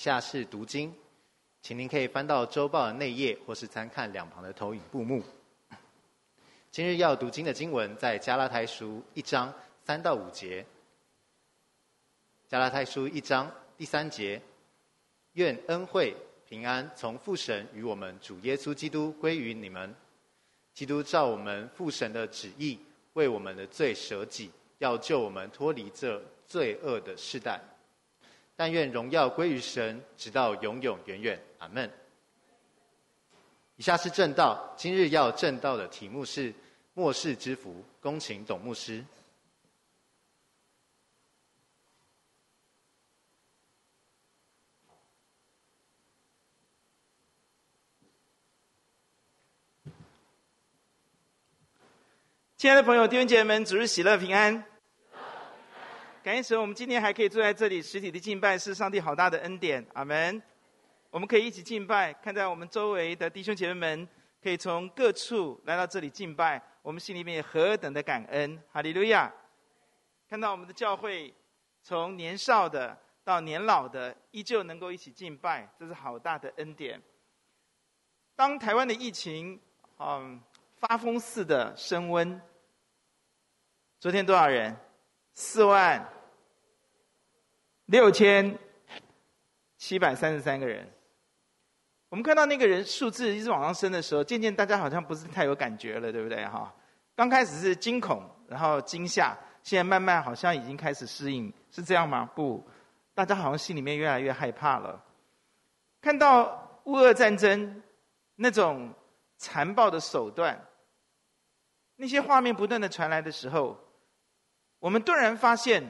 下是读经，请您可以翻到周报的内页，或是参看两旁的投影布幕。今日要读经的经文在加拉太书一章三到五节。加拉太书一章第三节，愿恩惠平安从父神与我们主耶稣基督归于你们。基督照我们父神的旨意，为我们的罪舍己，要救我们脱离这罪恶的世代。但愿荣耀归于神，直到永永远远。阿门。以下是正道，今日要正道的题目是末世之福。恭请董牧师。亲爱的朋友、弟兄姐妹们，主日喜乐平安。感谢神，我们今天还可以坐在这里，实体的敬拜是上帝好大的恩典。阿门。我们可以一起敬拜，看在我们周围的弟兄姐妹们可以从各处来到这里敬拜，我们心里面何等的感恩。哈利路亚！看到我们的教会从年少的到年老的，依旧能够一起敬拜，这是好大的恩典。当台湾的疫情嗯发疯似的升温。昨天多少人？四万六千七百三十三个人。我们看到那个人数字一直往上升的时候，渐渐大家好像不是太有感觉了，对不对？哈，刚开始是惊恐，然后惊吓，现在慢慢好像已经开始适应，是这样吗？不，大家好像心里面越来越害怕了。看到乌俄战争那种残暴的手段，那些画面不断的传来的时候。我们突然发现，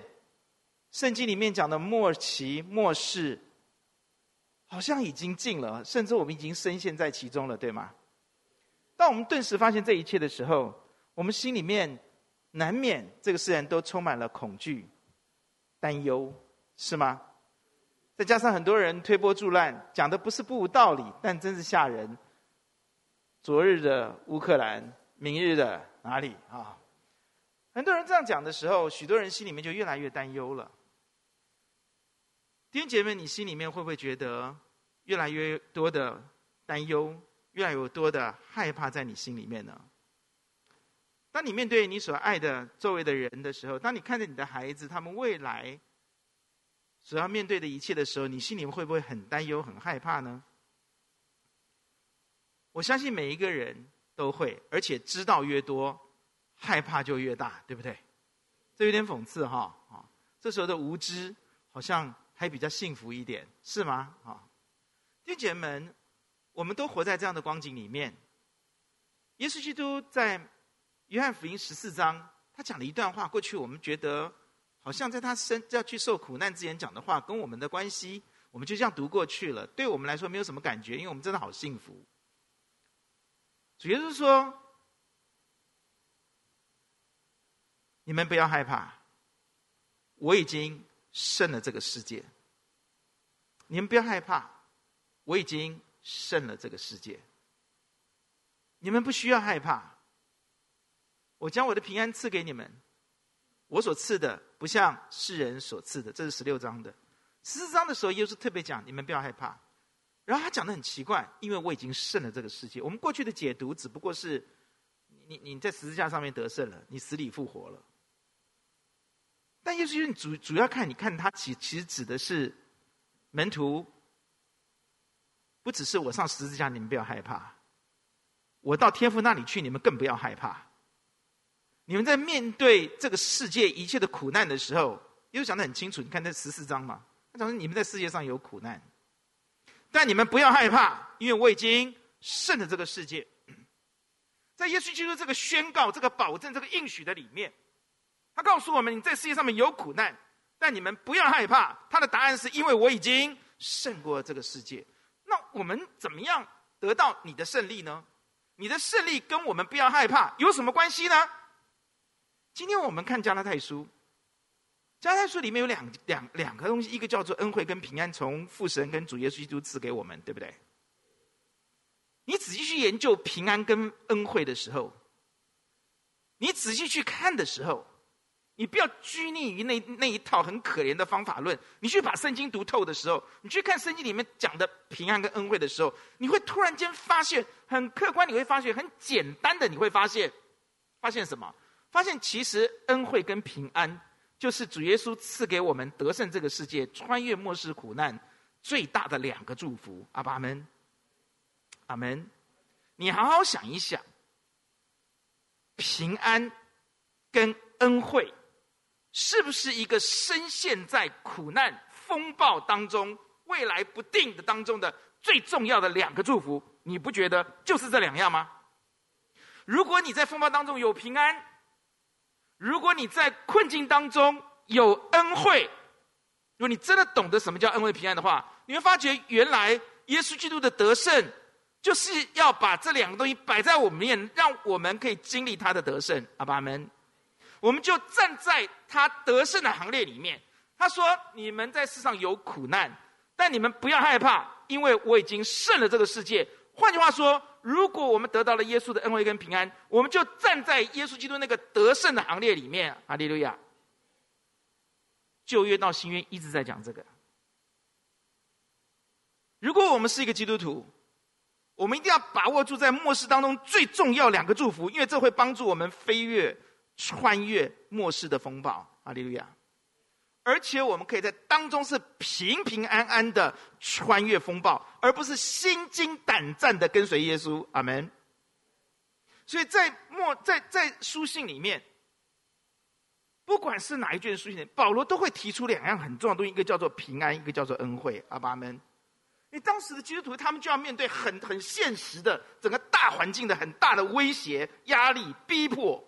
圣经里面讲的末期末世，好像已经近了，甚至我们已经深陷在其中了，对吗？当我们顿时发现这一切的时候，我们心里面难免这个世人都充满了恐惧、担忧，是吗？再加上很多人推波助澜，讲的不是不无道理，但真是吓人。昨日的乌克兰，明日的哪里啊？很多人这样讲的时候，许多人心里面就越来越担忧了。弟兄姐妹，你心里面会不会觉得越来越多的担忧，越来越多的害怕在你心里面呢？当你面对你所爱的周围的人的时候，当你看着你的孩子他们未来所要面对的一切的时候，你心里面会不会很担忧、很害怕呢？我相信每一个人都会，而且知道越多。害怕就越大，对不对？这有点讽刺哈啊！这时候的无知好像还比较幸福一点，是吗？啊，弟兄姐们，我们都活在这样的光景里面。耶稣基督在约翰福音十四章，他讲了一段话。过去我们觉得好像在他生要去受苦难之前讲的话，跟我们的关系，我们就这样读过去了。对我们来说没有什么感觉，因为我们真的好幸福。主耶稣说。你们不要害怕，我已经胜了这个世界。你们不要害怕，我已经胜了这个世界。你们不需要害怕，我将我的平安赐给你们。我所赐的不像世人所赐的，这是十六章的。十四章的时候，耶稣特别讲：你们不要害怕。然后他讲的很奇怪，因为我已经胜了这个世界。我们过去的解读只不过是你你在十字架上面得胜了，你死里复活了。但耶稣主主要看，你看他其其实指的是门徒，不只是我上十字架，你们不要害怕；我到天父那里去，你们更不要害怕。你们在面对这个世界一切的苦难的时候，耶稣讲的很清楚。你看这十四章嘛，他讲说你们在世界上有苦难，但你们不要害怕，因为我已经胜了这个世界。在耶稣基督这个宣告、这个保证、这个应许的里面。他告诉我们：“你在世界上面有苦难，但你们不要害怕。”他的答案是因为我已经胜过这个世界。那我们怎么样得到你的胜利呢？你的胜利跟我们不要害怕有什么关系呢？今天我们看加拉太书，加拉太书里面有两两两个东西，一个叫做恩惠跟平安，从父神跟主耶稣基督赐给我们，对不对？你仔细去研究平安跟恩惠的时候，你仔细去看的时候。你不要拘泥于那那一套很可怜的方法论。你去把圣经读透的时候，你去看圣经里面讲的平安跟恩惠的时候，你会突然间发现，很客观，你会发现很简单的，你会发现，发现什么？发现其实恩惠跟平安，就是主耶稣赐给我们得胜这个世界、穿越末世苦难最大的两个祝福。阿爸们，阿门。你好好想一想，平安跟恩惠。是不是一个深陷在苦难风暴当中、未来不定的当中的最重要的两个祝福？你不觉得就是这两样吗？如果你在风暴当中有平安，如果你在困境当中有恩惠，如果你真的懂得什么叫恩惠平安的话，你会发觉原来耶稣基督的得胜，就是要把这两个东西摆在我们面，让我们可以经历他的得胜。阿爸们。我们就站在他得胜的行列里面。他说：“你们在世上有苦难，但你们不要害怕，因为我已经胜了这个世界。”换句话说，如果我们得到了耶稣的恩惠跟平安，我们就站在耶稣基督那个得胜的行列里面。哈利路亚！旧约到新约一直在讲这个。如果我们是一个基督徒，我们一定要把握住在末世当中最重要两个祝福，因为这会帮助我们飞跃。穿越末世的风暴，阿利路亚！而且我们可以在当中是平平安安的穿越风暴，而不是心惊胆战的跟随耶稣。阿门。所以在末在在书信里面，不管是哪一卷书信，保罗都会提出两样很重要的东西：一个叫做平安，一个叫做恩惠。阿爸们，你当时的基督徒他们就要面对很很现实的整个大环境的很大的威胁、压力、逼迫。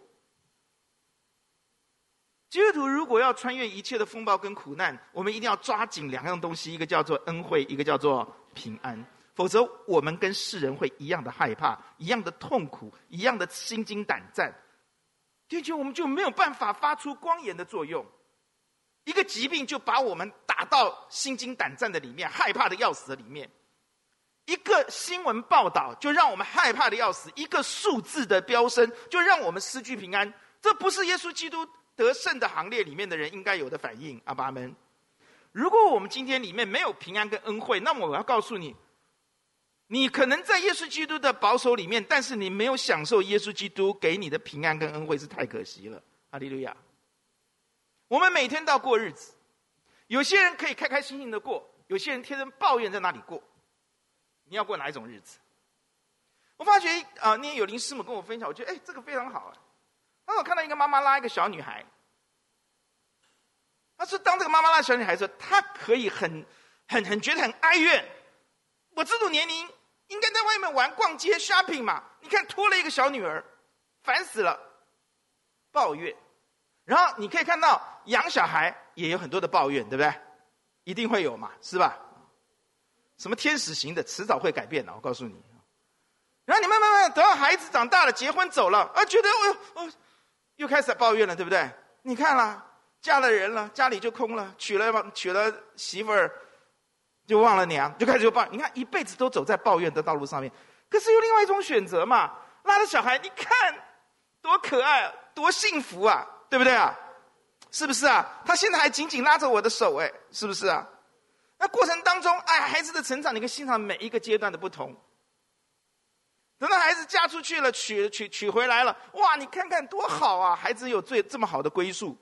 基督徒如果要穿越一切的风暴跟苦难，我们一定要抓紧两样东西，一个叫做恩惠，一个叫做平安。否则，我们跟世人会一样的害怕，一样的痛苦，一样的心惊胆战。的确我们就没有办法发出光盐的作用。一个疾病就把我们打到心惊胆战的里面，害怕的要死的里面。一个新闻报道就让我们害怕的要死，一个数字的飙升就让我们失去平安。这不是耶稣基督得胜的行列里面的人应该有的反应，阿爸们。如果我们今天里面没有平安跟恩惠，那么我要告诉你，你可能在耶稣基督的保守里面，但是你没有享受耶稣基督给你的平安跟恩惠，是太可惜了。哈利路亚。我们每天都要过日子，有些人可以开开心心的过，有些人天天抱怨在那里过。你要过哪一种日子？我发觉啊，那天有林师母跟我分享，我觉得哎，这个非常好啊。当我看到一个妈妈拉一个小女孩，她说：“当这个妈妈拉小女孩的时候，她可以很、很、很觉得很哀怨。我这种年龄应该在外面玩、逛街、shopping 嘛？你看拖了一个小女儿，烦死了，抱怨。然后你可以看到养小孩也有很多的抱怨，对不对？一定会有嘛，是吧？什么天使型的，迟早会改变的，我告诉你。然后你慢慢慢等到孩子长大了，结婚走了，啊，觉得哦哦。”又开始抱怨了，对不对？你看啦，嫁了人了，家里就空了；娶了娶了媳妇儿，就忘了娘，就开始就抱怨。你看，一辈子都走在抱怨的道路上面。可是有另外一种选择嘛，拉着小孩，你看多可爱，多幸福啊，对不对啊？是不是啊？他现在还紧紧拉着我的手，哎，是不是啊？那过程当中，哎，孩子的成长，你可以欣赏每一个阶段的不同。等到孩子嫁出去了，娶娶娶回来了，哇！你看看多好啊！孩子有最这么好的归宿，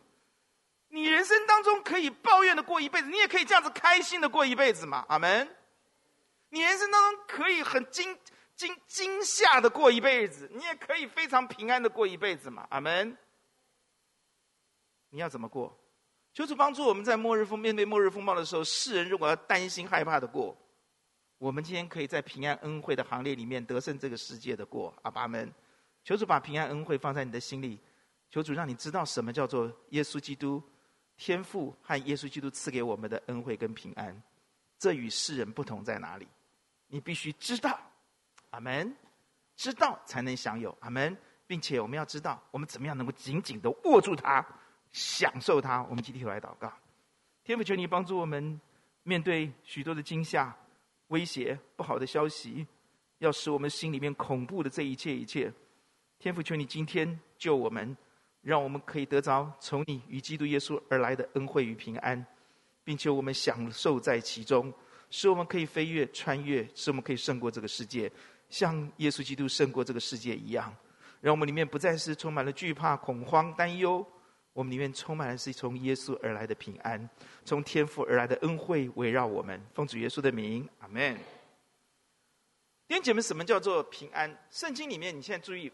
你人生当中可以抱怨的过一辈子，你也可以这样子开心的过一辈子嘛？阿门。你人生当中可以很惊惊惊吓的过一辈子，你也可以非常平安的过一辈子嘛？阿门。你要怎么过？求主帮助我们在末日风面对末日风暴的时候，世人如果要担心害怕的过。我们今天可以在平安恩惠的行列里面得胜这个世界的过，阿爸们，求主把平安恩惠放在你的心里，求主让你知道什么叫做耶稣基督天父和耶稣基督赐给我们的恩惠跟平安，这与世人不同在哪里？你必须知道，阿门，知道才能享有，阿门，并且我们要知道，我们怎么样能够紧紧的握住它，享受它。我们集体来祷告，天父求你帮助我们面对许多的惊吓。威胁不好的消息，要使我们心里面恐怖的这一切一切，天父求你今天救我们，让我们可以得着从你与基督耶稣而来的恩惠与平安，并且我们享受在其中，使我们可以飞跃、穿越，使我们可以胜过这个世界，像耶稣基督胜过这个世界一样。让我们里面不再是充满了惧怕、恐慌、担忧，我们里面充满了是从耶稣而来的平安，从天父而来的恩惠围绕我们。奉主耶稣的名，阿门。弟兄姐妹，什么叫做平安？圣经里面，你现在注意。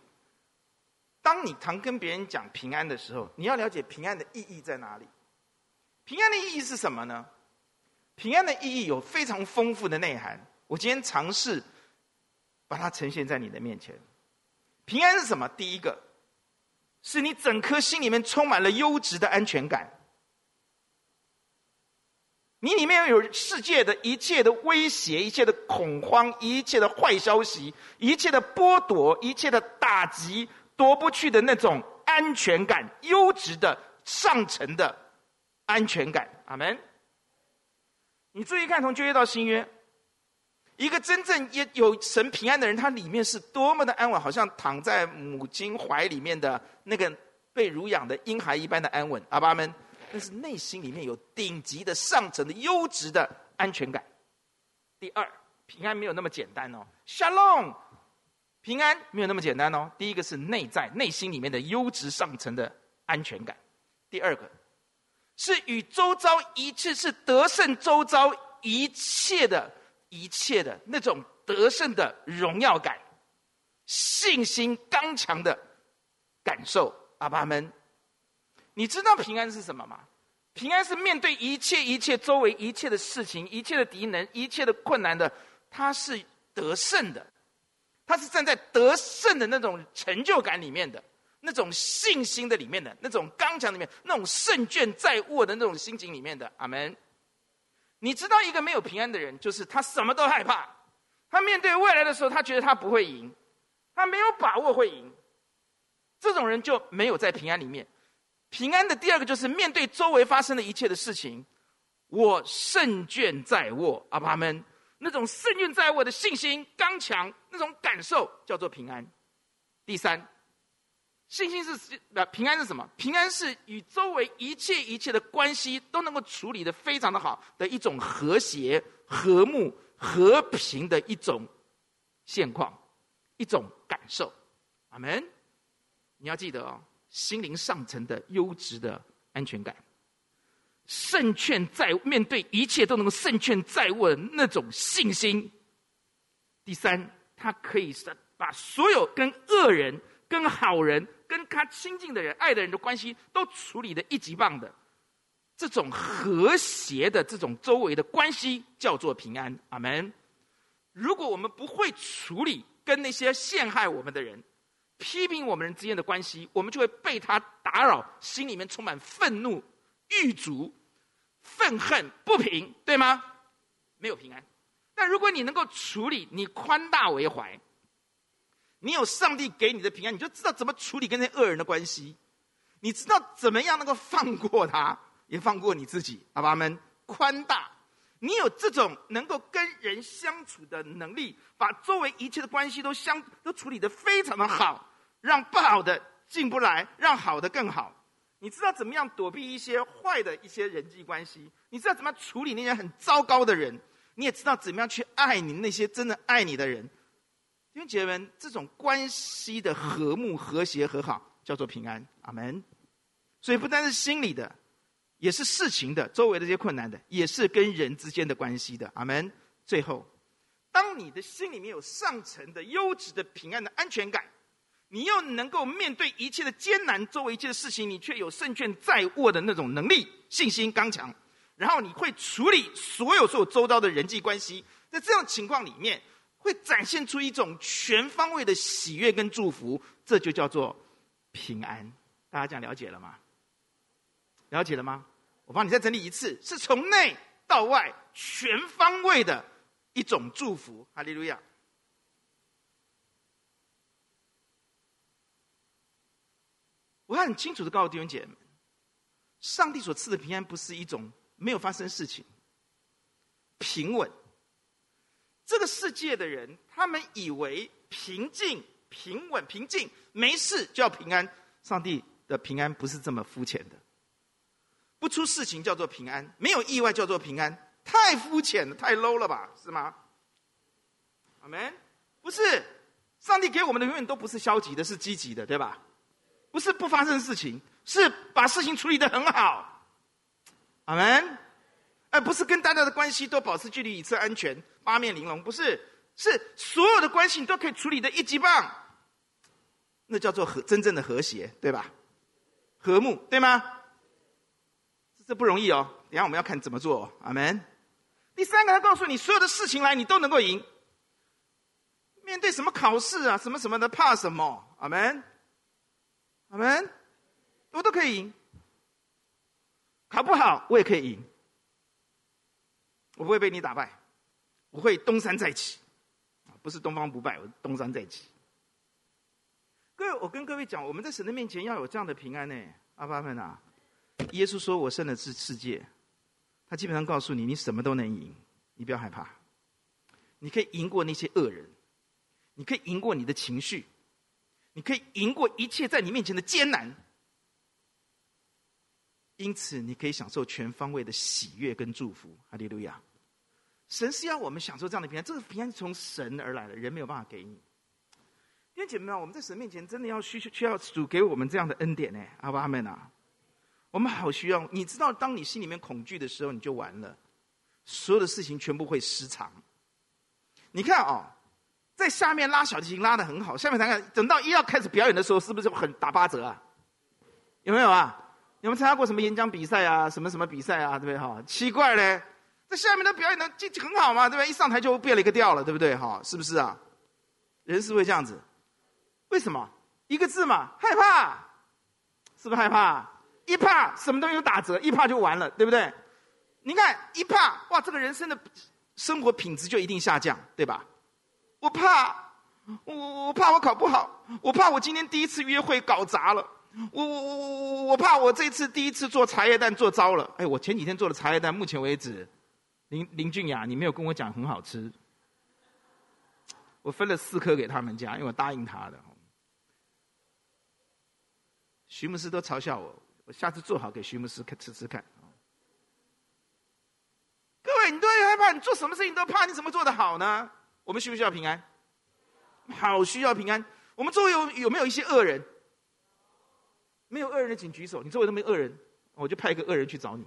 当你常跟别人讲平安的时候，你要了解平安的意义在哪里？平安的意义是什么呢？平安的意义有非常丰富的内涵。我今天尝试把它呈现在你的面前。平安是什么？第一个，是你整颗心里面充满了优质的安全感。你里面有世界的一切的威胁、一切的恐慌、一切的坏消息、一切的剥夺、一切的打击。夺不去的那种安全感，优质的上层的安全感。阿门。你注意看，从旧约到新约，一个真正也有神平安的人，他里面是多么的安稳，好像躺在母亲怀里面的那个被乳养的婴孩一般的安稳。阿爸们，但是内心里面有顶级的上层的优质的安全感。第二，平安没有那么简单哦。Shalom。平安没有那么简单哦。第一个是内在内心里面的优质上层的安全感，第二个是与周遭一切是得胜周遭一切的一切的那种得胜的荣耀感，信心刚强的感受。阿爸们，你知道平安是什么吗？平安是面对一切一切周围一切的事情、一切的敌人、一切的困难的，他是得胜的。他是站在得胜的那种成就感里面的，那种信心的里面的，那种刚强里面，那种胜券在握的那种心情里面的。阿门。你知道一个没有平安的人，就是他什么都害怕，他面对未来的时候，他觉得他不会赢，他没有把握会赢。这种人就没有在平安里面。平安的第二个就是面对周围发生的一切的事情，我胜券在握。阿爸们。那种胜券在握的信心刚强，那种感受叫做平安。第三，信心是呃平安是什么？平安是与周围一切一切的关系都能够处理得非常的好的一种和谐、和睦、和平的一种现况，一种感受。阿门。你要记得哦，心灵上层的优质的安全感。胜券在面对一切都能够胜券在握的那种信心。第三，他可以是把所有跟恶人、跟好人、跟他亲近的人、爱的人的关系都处理的一级棒的，这种和谐的这种周围的关系叫做平安。阿门。如果我们不会处理跟那些陷害我们的人、批评我们人之间的关系，我们就会被他打扰，心里面充满愤怒。郁卒、愤恨、不平，对吗？没有平安。但如果你能够处理，你宽大为怀，你有上帝给你的平安，你就知道怎么处理跟那恶人的关系。你知道怎么样能够放过他，也放过你自己。阿爸们，宽大，你有这种能够跟人相处的能力，把周围一切的关系都相都处理得非常的好，让不好的进不来，让好的更好。你知道怎么样躲避一些坏的一些人际关系？你知道怎么样处理那些很糟糕的人？你也知道怎么样去爱你那些真的爱你的人？因为姐妹们，这种关系的和睦、和谐、和好，叫做平安。阿门。所以不单是心里的，也是事情的，周围的这些困难的，也是跟人之间的关系的。阿门。最后，当你的心里面有上层的优质的平安的安全感。你又能够面对一切的艰难，周围一切的事情，你却有胜券在握的那种能力、信心刚强，然后你会处理所有所有周遭的人际关系，在这样情况里面，会展现出一种全方位的喜悦跟祝福，这就叫做平安。大家讲了解了吗？了解了吗？我帮你再整理一次，是从内到外全方位的一种祝福。哈利路亚。我很清楚的告诉弟兄姐妹们，上帝所赐的平安不是一种没有发生事情、平稳。这个世界的人，他们以为平静、平稳、平静没事就要平安。上帝的平安不是这么肤浅的。不出事情叫做平安，没有意外叫做平安，太肤浅了，太 low 了吧？是吗？阿门。不是，上帝给我们的永远都不是消极的，是积极的，对吧？不是不发生事情，是把事情处理得很好。阿门。而不是跟大家的关系都保持距离，以策安全，八面玲珑。不是，是所有的关系你都可以处理的一级棒。那叫做和真正的和谐，对吧？和睦，对吗？这不容易哦。等下我们要看怎么做。阿门。第三个，他告诉你，所有的事情来，你都能够赢。面对什么考试啊，什么什么的，怕什么？阿门。阿门。我都可以赢。考不好，我也可以赢。我不会被你打败，我会东山再起。不是东方不败，我东山再起。各位，我跟各位讲，我们在神的面前要有这样的平安呢。阿爸们啊，耶稣说我胜了这世界，他基本上告诉你，你什么都能赢，你不要害怕，你可以赢过那些恶人，你可以赢过你的情绪，你可以赢过一切在你面前的艰难，因此你可以享受全方位的喜悦跟祝福。哈利路亚！神是要我们享受这样的平安，这个平安是从神而来的，人没有办法给你。弟兄姐妹们，我们在神面前真的要需需要主给我们这样的恩典呢？阿爸阿们啊！我们好需要。你知道，当你心里面恐惧的时候，你就完了，所有的事情全部会失常。你看啊、哦，在下面拉小提琴拉得很好，下面看看，等到一要开始表演的时候，是不是很打八折啊？有没有啊？有没有参加过什么演讲比赛啊？什么什么比赛啊？对不对？哈，奇怪嘞，在下面的表演的就很好嘛，对不对？一上台就变了一个调了，对不对？哈，是不是啊？人是会这样子。为什么？一个字嘛，害怕，是不是害怕？一怕什么东西都打折，一怕就完了，对不对？你看一怕，哇，这个人生的生活品质就一定下降，对吧？我怕，我我怕我考不好，我怕我今天第一次约会搞砸了，我我我我我怕我这次第一次做茶叶蛋做糟了。哎，我前几天做的茶叶蛋，目前为止，林林俊雅，你没有跟我讲很好吃，我分了四颗给他们家，因为我答应他的。徐牧师都嘲笑我，我下次做好给徐牧师吃吃看。各位，你都会害怕，你做什么事情都怕，你怎么做得好呢？我们需不需要平安？好需要平安。我们周围有有没有一些恶人？没有恶人的请举手。你周围都没恶人，我就派一个恶人去找你。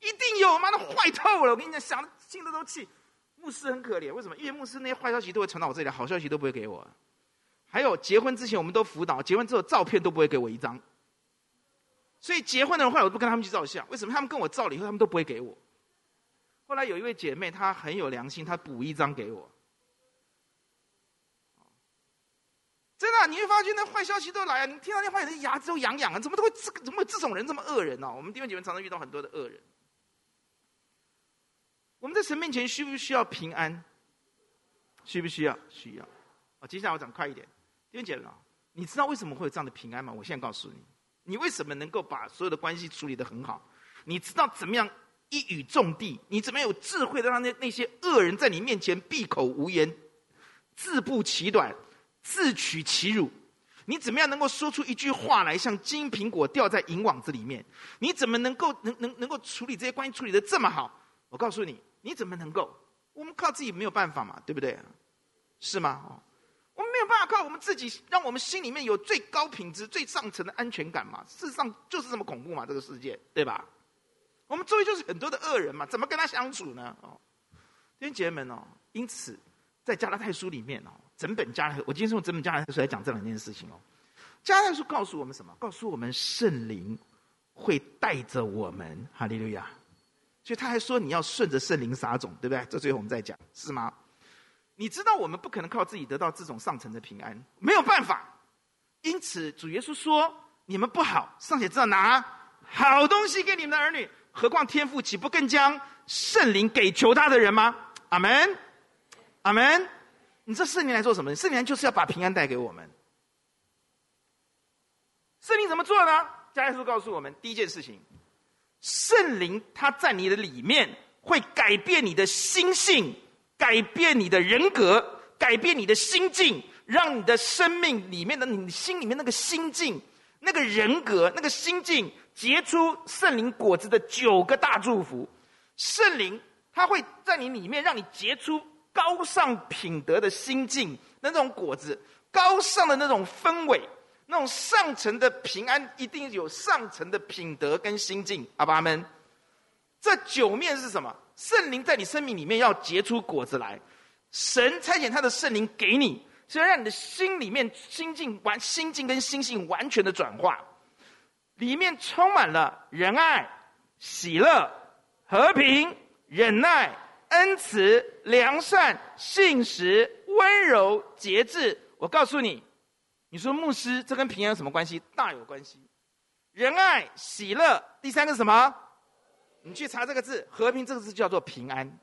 一定有，妈的坏透了！我跟你讲，想的心里都气。牧师很可怜，为什么？因为牧师那些坏消息都会传到我这里，好消息都不会给我。还有结婚之前我们都辅导，结婚之后照片都不会给我一张，所以结婚的人后来我不跟他们去照相，为什么？他们跟我照了以后，他们都不会给我。后来有一位姐妹，她很有良心，她补一张给我。真的，你会发现那坏消息都来啊！你听到那坏消息，牙齿都痒痒啊！怎么都会这怎么会这种人这么恶人呢、啊？我们弟兄姐妹常常遇到很多的恶人。我们在神面前需不需要平安？需不需要？需要。好，接下来我讲快一点。弟兄姐妹，你知道为什么会有这样的平安吗？我现在告诉你，你为什么能够把所有的关系处理得很好？你知道怎么样一语中的？你怎么样有智慧的让那那些恶人在你面前闭口无言，自不其短，自取其辱？你怎么样能够说出一句话来，像金苹果掉在银网子里面？你怎么能够能能能够处理这些关系处理得这么好？我告诉你，你怎么能够？我们靠自己没有办法嘛，对不对？是吗？哦。我们没有办法靠我们自己，让我们心里面有最高品质、最上层的安全感嘛？事实上就是这么恐怖嘛，这个世界，对吧？我们周围就是很多的恶人嘛，怎么跟他相处呢？哦，弟兄姐妹们哦，因此在加拉太书里面哦，整本加拉太，我今天是用整本加拉太书来讲这两件事情哦。加拉太书告诉我们什么？告诉我们圣灵会带着我们，哈利路亚。所以他还说你要顺着圣灵撒种，对不对？这最后我们再讲，是吗？你知道我们不可能靠自己得到这种上层的平安，没有办法。因此，主耶稣说：“你们不好，尚且知道拿好东西给你们的儿女，何况天父岂不更将圣灵给求他的人吗？”阿门，阿门。你这圣灵来做什么？圣灵就是要把平安带给我们。圣灵怎么做呢？加拉太书告诉我们，第一件事情，圣灵他在你的里面会改变你的心性。改变你的人格，改变你的心境，让你的生命里面的你心里面那个心境，那个人格、那个心境结出圣灵果子的九个大祝福。圣灵他会在你里面让你结出高尚品德的心境，那种果子，高尚的那种氛围，那种上层的平安，一定有上层的品德跟心境。阿爸们，这九面是什么？圣灵在你生命里面要结出果子来，神差遣他的圣灵给你。是要让你的心里面心境完心境跟心性完全的转化，里面充满了仁爱、喜乐、和平、忍耐、恩慈、良善、信实、温柔、节制。我告诉你，你说牧师，这跟平安有什么关系？大有关系。仁爱、喜乐，第三个是什么？你去查这个字，和平这个字叫做平安。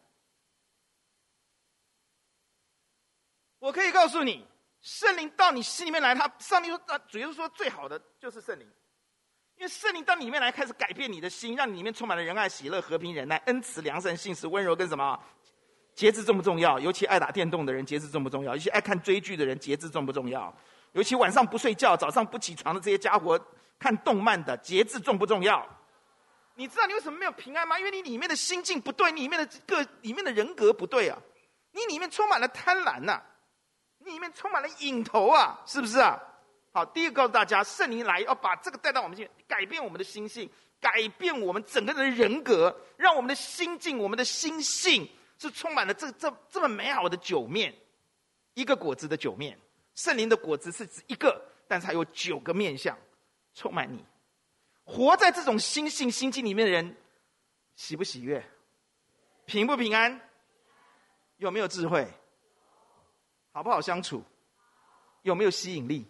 我可以告诉你，圣灵到你心里面来，他上帝说，啊，主耶稣说最好的就是圣灵，因为圣灵到你里面来，开始改变你的心，让你里面充满了仁爱、喜乐、和平、忍耐、恩慈、良善、信实、温柔跟什么？节制重不重要？尤其爱打电动的人，节制重不重要？尤其爱看追剧的人，节制重不重要？尤其晚上不睡觉、早上不起床的这些家伙，看动漫的，节制重不重要？你知道你为什么没有平安吗？因为你里面的心境不对，你里面的个里面的人格不对啊，你里面充满了贪婪呐、啊。里面充满了瘾头啊，是不是啊？好，第一个告诉大家，圣灵来要把这个带到我们心，改变我们的心性，改变我们整个人的人格，让我们的心境、我们的心性是充满了这这这么美好的九面，一个果子的九面。圣灵的果子是指一个，但是还有九个面向，充满你。活在这种心性心境里面的人，喜不喜悦？平不平安？有没有智慧？好不好相处？有没有吸引力？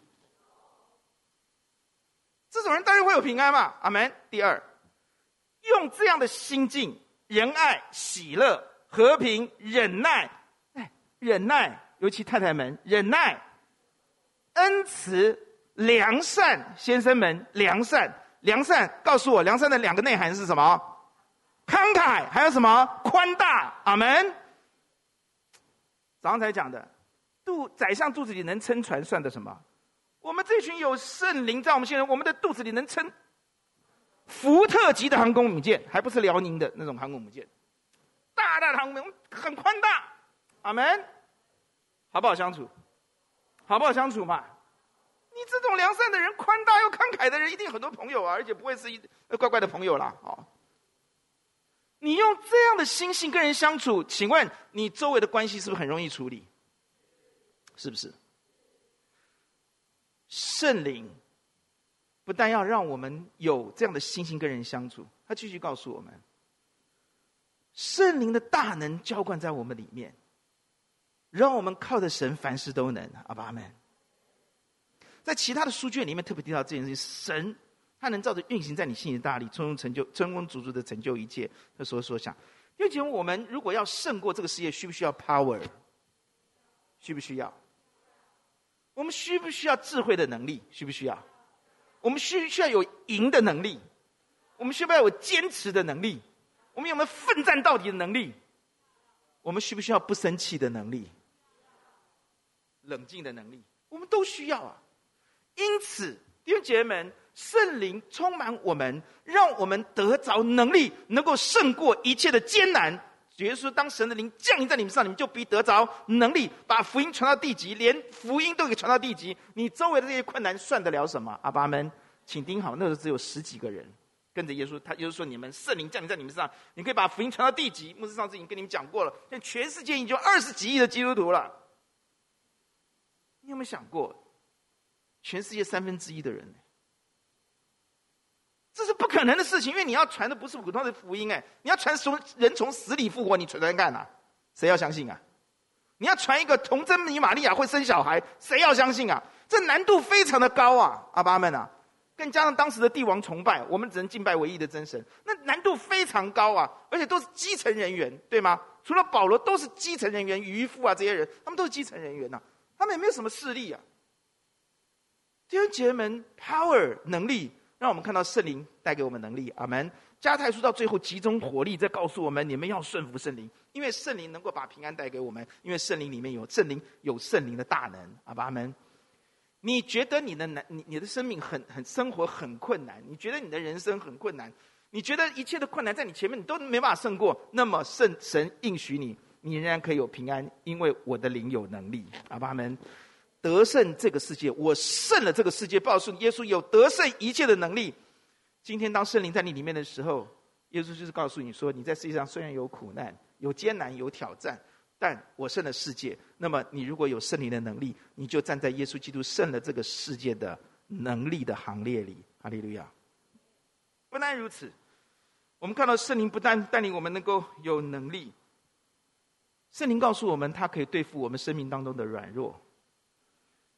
这种人当然会有平安嘛。阿门。第二，用这样的心境，仁爱、喜乐、和平、忍耐，忍耐，尤其太太们，忍耐、恩慈、良善，先生们，良善，良善，告诉我，良善的两个内涵是什么？慷慨，还有什么？宽大。阿门。早上才讲的。肚宰相肚子里能撑船，算的什么？我们这群有圣灵在我们心中，我们的肚子里能撑福特级的航空母舰，还不是辽宁的那种航空母舰，大大的航空母舰很宽大。阿门，好不好相处？好不好相处嘛？你这种良善的人，宽大又慷慨的人，一定很多朋友啊，而且不会是一怪怪的朋友啦。哦，你用这样的心性跟人相处，请问你周围的关系是不是很容易处理？是不是？圣灵不但要让我们有这样的心性跟人相处，他继续告诉我们，圣灵的大能浇灌在我们里面，让我们靠着神凡事都能。阿爸阿们。在其他的书卷里面特别提到这件事情，神他能照着运行在你心里的大力，充充成就，充充足足的成就一切。他所说想，因为我们如果要胜过这个世界，需不需要 power？需不需要？我们需不需要智慧的能力？需不需要？我们需不需要有赢的能力？我们需不需要有坚持的能力？我们有没有奋战到底的能力？我们需不需要不生气的能力？冷静的能力？我们都需要啊！因此，弟兄姐妹们，圣灵充满我们，让我们得着能力，能够胜过一切的艰难。耶稣说：“当神的灵降临在你们上，你们就必得着能力，把福音传到地极，连福音都给传到地极。你周围的这些困难算得了什么？”阿爸们，请听好，那时候只有十几个人跟着耶稣。他耶稣说：“你们圣灵降临在你们上，你可以把福音传到地极。”牧师上次已经跟你们讲过了，现在全世界已经二十几亿的基督徒了。你有没有想过，全世界三分之一的人？这是不可能的事情，因为你要传的不是普通的福音，哎，你要传从人从死里复活，你传传干啊？谁要相信啊？你要传一个童贞女玛利亚会生小孩，谁要相信啊？这难度非常的高啊，阿爸们啊，更加上当时的帝王崇拜，我们只能敬拜唯一的真神，那难度非常高啊，而且都是基层人员，对吗？除了保罗，都是基层人员，渔夫啊这些人，他们都是基层人员呐、啊，他们也没有什么势力啊。弟兄姐妹们，power 能力。让我们看到圣灵带给我们能力，阿门。加太书到最后集中火力，在告诉我们：你们要顺服圣灵，因为圣灵能够把平安带给我们，因为圣灵里面有圣灵有圣灵的大能，阿爸阿门。你觉得你的难，你你的生命很很生活很困难，你觉得你的人生很困难，你觉得一切的困难在你前面你都没办法胜过，那么圣神应许你，你仍然可以有平安，因为我的灵有能力。阿爸们，得胜这个世界，我胜了这个世界，告诉你，耶稣有得胜一切的能力。今天当圣灵在你里面的时候，耶稣就是告诉你说，你在世界上虽然有苦难、有艰难、有挑战。但我胜了世界，那么你如果有圣灵的能力，你就站在耶稣基督胜了这个世界的能力的行列里。哈利路亚！不但如此，我们看到圣灵不但带领我们能够有能力，圣灵告诉我们，他可以对付我们生命当中的软弱。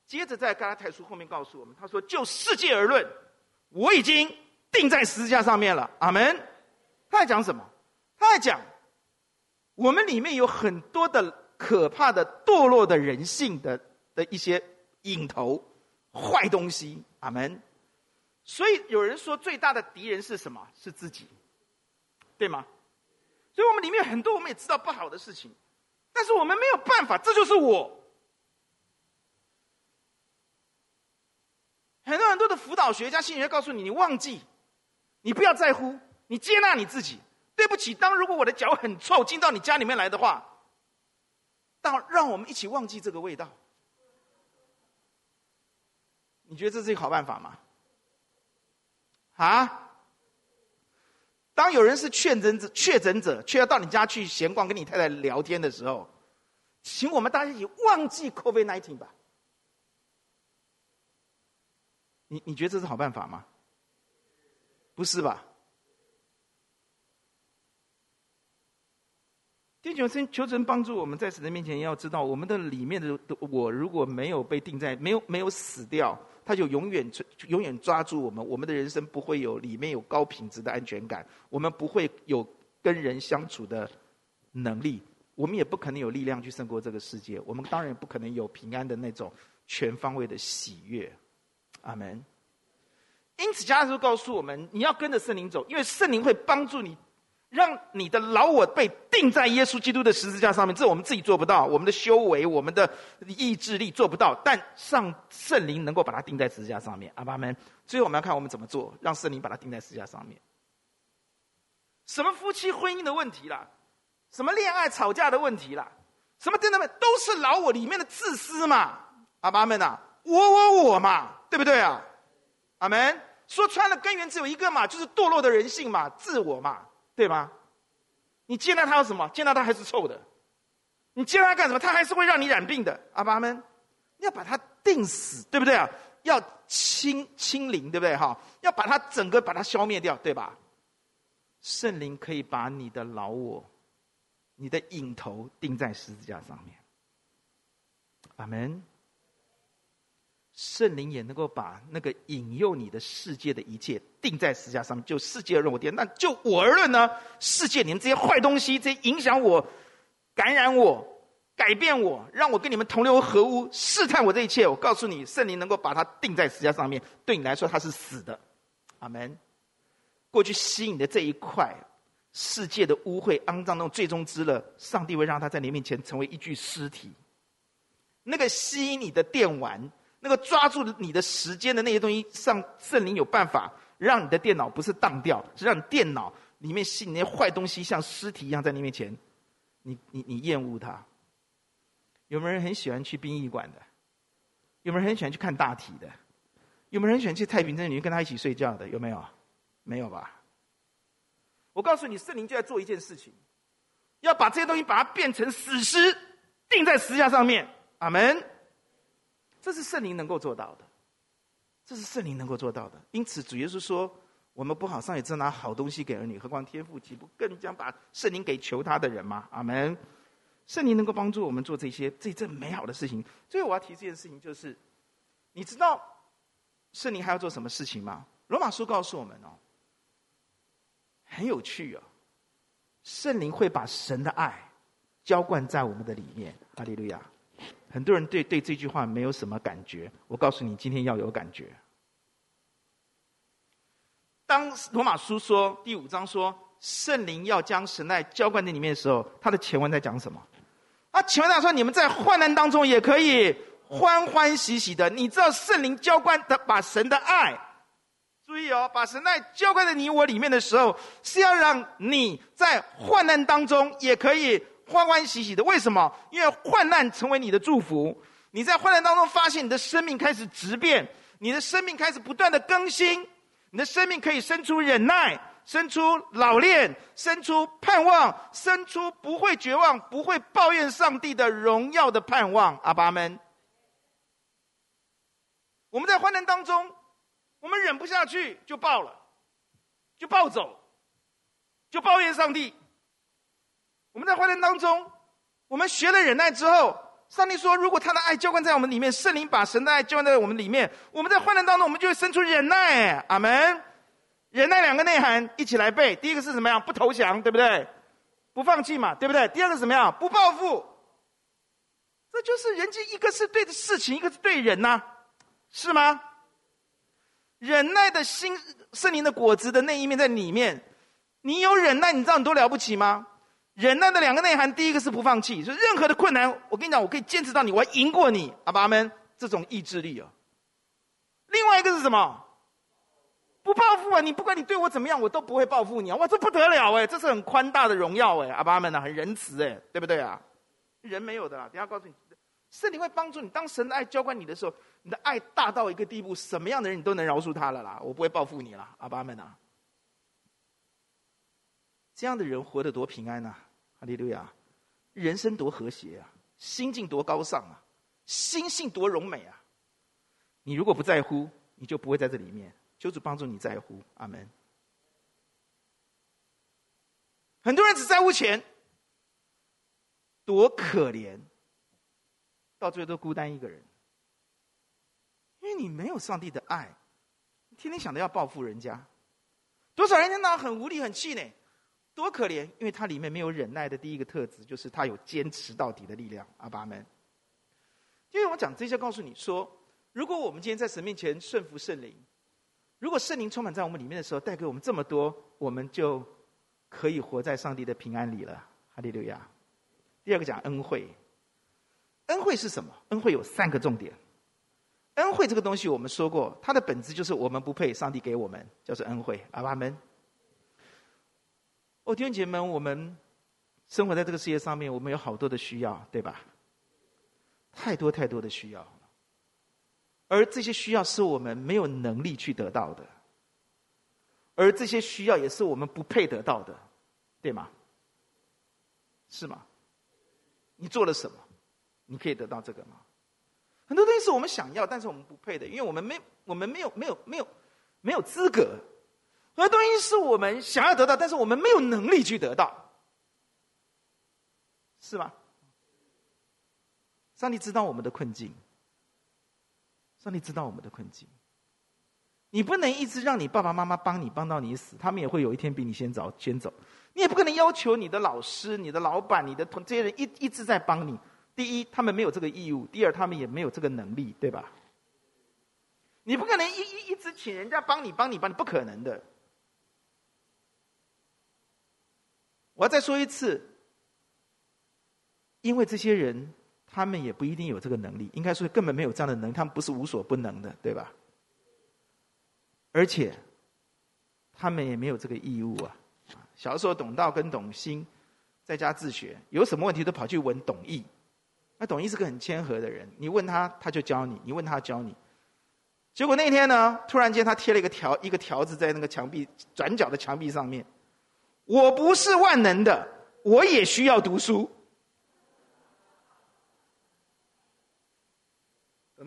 接着在加拉太书后面告诉我们，他说：“就世界而论，我已经钉在十字架上面了。”阿门。他在讲什么？他在讲。我们里面有很多的可怕的堕落的人性的的一些影头、坏东西，阿门。所以有人说，最大的敌人是什么？是自己，对吗？所以我们里面有很多，我们也知道不好的事情，但是我们没有办法，这就是我。很多很多的辅导学家、心理学告诉你：你忘记，你不要在乎，你接纳你自己。对不起，当如果我的脚很臭进到你家里面来的话，当让我们一起忘记这个味道。你觉得这是一个好办法吗？啊？当有人是确诊者，确诊者却要到你家去闲逛，跟你太太聊天的时候，请我们大家一起忘记 COVID-19 吧。你你觉得这是好办法吗？不是吧？天求神，求神帮助我们，在神的面前要知道，我们的里面的我如果没有被定在，没有没有死掉，他就永远永远抓住我们。我们的人生不会有里面有高品质的安全感，我们不会有跟人相处的能力，我们也不可能有力量去胜过这个世界。我们当然也不可能有平安的那种全方位的喜悦。阿门。因此，加拉书告诉我们，你要跟着圣灵走，因为圣灵会帮助你。让你的老我被钉在耶稣基督的十字架上面，这我们自己做不到，我们的修为、我们的意志力做不到，但上圣灵能够把它钉在十字架上面。阿爸们，最后我们要看我们怎么做，让圣灵把它钉在十字架上面。什么夫妻婚姻的问题啦，什么恋爱吵架的问题啦，什么等等们，都是老我里面的自私嘛。阿爸们呐，我我我嘛，对不对啊？阿门。说穿了，根源只有一个嘛，就是堕落的人性嘛，自我嘛。对吗？你接纳他有什么？接纳他还是臭的。你接纳他干什么？他还是会让你染病的。阿爸们，要把他钉死，对不对啊？要清清零，对不对？哈，要把他整个把他消灭掉，对吧？圣灵可以把你的老我、你的影头钉在十字架上面。阿门。圣灵也能够把那个引诱你的世界的一切定在十字架上面。就世界而论，我天，那就我而论呢？世界，你们这些坏东西，这些影响我、感染我、改变我，让我跟你们同流合污、试探我这一切。我告诉你，圣灵能够把它定在十字架上面，对你来说它是死的。阿门。过去吸引的这一块世界的污秽、肮脏那最终之乐，上帝会让他在你面前成为一具尸体。那个吸引你的电玩。那个抓住你的时间的那些东西，上圣灵有办法让你的电脑不是当掉，是让你电脑里面吸引那些坏东西，像尸体一样在你面前，你你你厌恶它。有没有人很喜欢去殡仪馆的？有没有人很喜欢去看大体的？有没有人喜欢去太平间里面跟他一起睡觉的？有没有？没有吧？我告诉你，圣灵就在做一件事情，要把这些东西把它变成死尸，钉在石架上面。阿门。这是圣灵能够做到的，这是圣灵能够做到的。因此，主耶稣说：“我们不好上也只拿好东西给儿女，何况天父岂不更将把圣灵给求他的人吗？”阿门。圣灵能够帮助我们做这些这这美好的事情。最后，我要提这件事情，就是你知道圣灵还要做什么事情吗？罗马书告诉我们哦，很有趣哦，圣灵会把神的爱浇灌在我们的里面。哈利路亚。很多人对对这句话没有什么感觉，我告诉你，今天要有感觉。当罗马书说第五章说圣灵要将神爱浇灌在里面的时候，他的前文在讲什么？啊，前文在说你们在患难当中也可以欢欢喜喜的。你知道圣灵浇灌的，把神的爱，注意哦，把神爱浇灌在你我里面的时候，是要让你在患难当中也可以欢欢喜喜的。为什么？因为患难成为你的祝福。你在患难当中发现你的生命开始质变，你的生命开始不断的更新，你的生命可以生出忍耐。生出老练，生出盼望，生出不会绝望、不会抱怨上帝的荣耀的盼望。阿爸们，我们在患难当中，我们忍不下去就爆了，就暴走，就抱怨上帝。我们在患难当中，我们学了忍耐之后，上帝说：“如果他的爱浇灌在我们里面，圣灵把神的爱浇灌在我们里面，我们在患难当中，我们就会生出忍耐。”阿门。忍耐两个内涵一起来背，第一个是什么样？不投降，对不对？不放弃嘛，对不对？第二个是什么样？不报复。这就是人间，一个是对的事情，一个是对人呐、是吗？忍耐的心，圣灵的果子的那一面在里面。你有忍耐，你知道你多了不起吗？忍耐的两个内涵，第一个是不放弃，就是任何的困难，我跟你讲，我可以坚持到你，我要赢过你，阿爸们，这种意志力哦。另外一个是什么？不报复啊！你不管你对我怎么样，我都不会报复你啊！哇，这不得了哎，这是很宽大的荣耀哎，阿爸们呐，很仁慈哎，对不对啊？人没有的啦，等下告诉你，圣灵会帮助你。当神的爱浇灌你的时候，你的爱大到一个地步，什么样的人你都能饶恕他了啦！我不会报复你了，阿爸们呐。这样的人活得多平安呐！哈利路亚，人生多和谐啊，心境多高尚啊，心性多荣美啊！你如果不在乎，你就不会在这里面。求主帮助你在乎，阿门。很多人只在乎钱，多可怜，到最后都孤单一个人，因为你没有上帝的爱，天天想着要报复人家。多少人听到很无力、很气馁，多可怜，因为他里面没有忍耐的第一个特质，就是他有坚持到底的力量，阿爸们。因为我讲这些，告诉你说，如果我们今天在神面前顺服圣灵。如果圣灵充满在我们里面的时候，带给我们这么多，我们就可以活在上帝的平安里了。哈利路亚。第二个讲恩惠，恩惠是什么？恩惠有三个重点。恩惠这个东西我们说过，它的本质就是我们不配，上帝给我们，叫做恩惠。阿爸们，哦，弟兄姐妹们，我们生活在这个世界上面，我们有好多的需要，对吧？太多太多的需要。而这些需要是我们没有能力去得到的，而这些需要也是我们不配得到的，对吗？是吗？你做了什么？你可以得到这个吗？很多东西是我们想要，但是我们不配的，因为我们没，我们没有，没有，没有，没有资格。很多东西是我们想要得到，但是我们没有能力去得到，是吧？上帝知道我们的困境。上帝知道我们的困境，你不能一直让你爸爸妈妈帮你帮到你死，他们也会有一天比你先早先走。你也不可能要求你的老师、你的老板、你的同这些人一一直在帮你。第一，他们没有这个义务；第二，他们也没有这个能力，对吧？你不可能一一一直请人家帮你、帮你、帮你，不可能的。我要再说一次，因为这些人。他们也不一定有这个能力，应该说根本没有这样的能力，他们不是无所不能的，对吧？而且，他们也没有这个义务啊。小时候董道跟董欣在家自学，有什么问题都跑去问董毅。那董毅是个很谦和的人，你问他他就教你，你问他教你。结果那天呢，突然间他贴了一个条一个条子在那个墙壁转角的墙壁上面：“我不是万能的，我也需要读书。”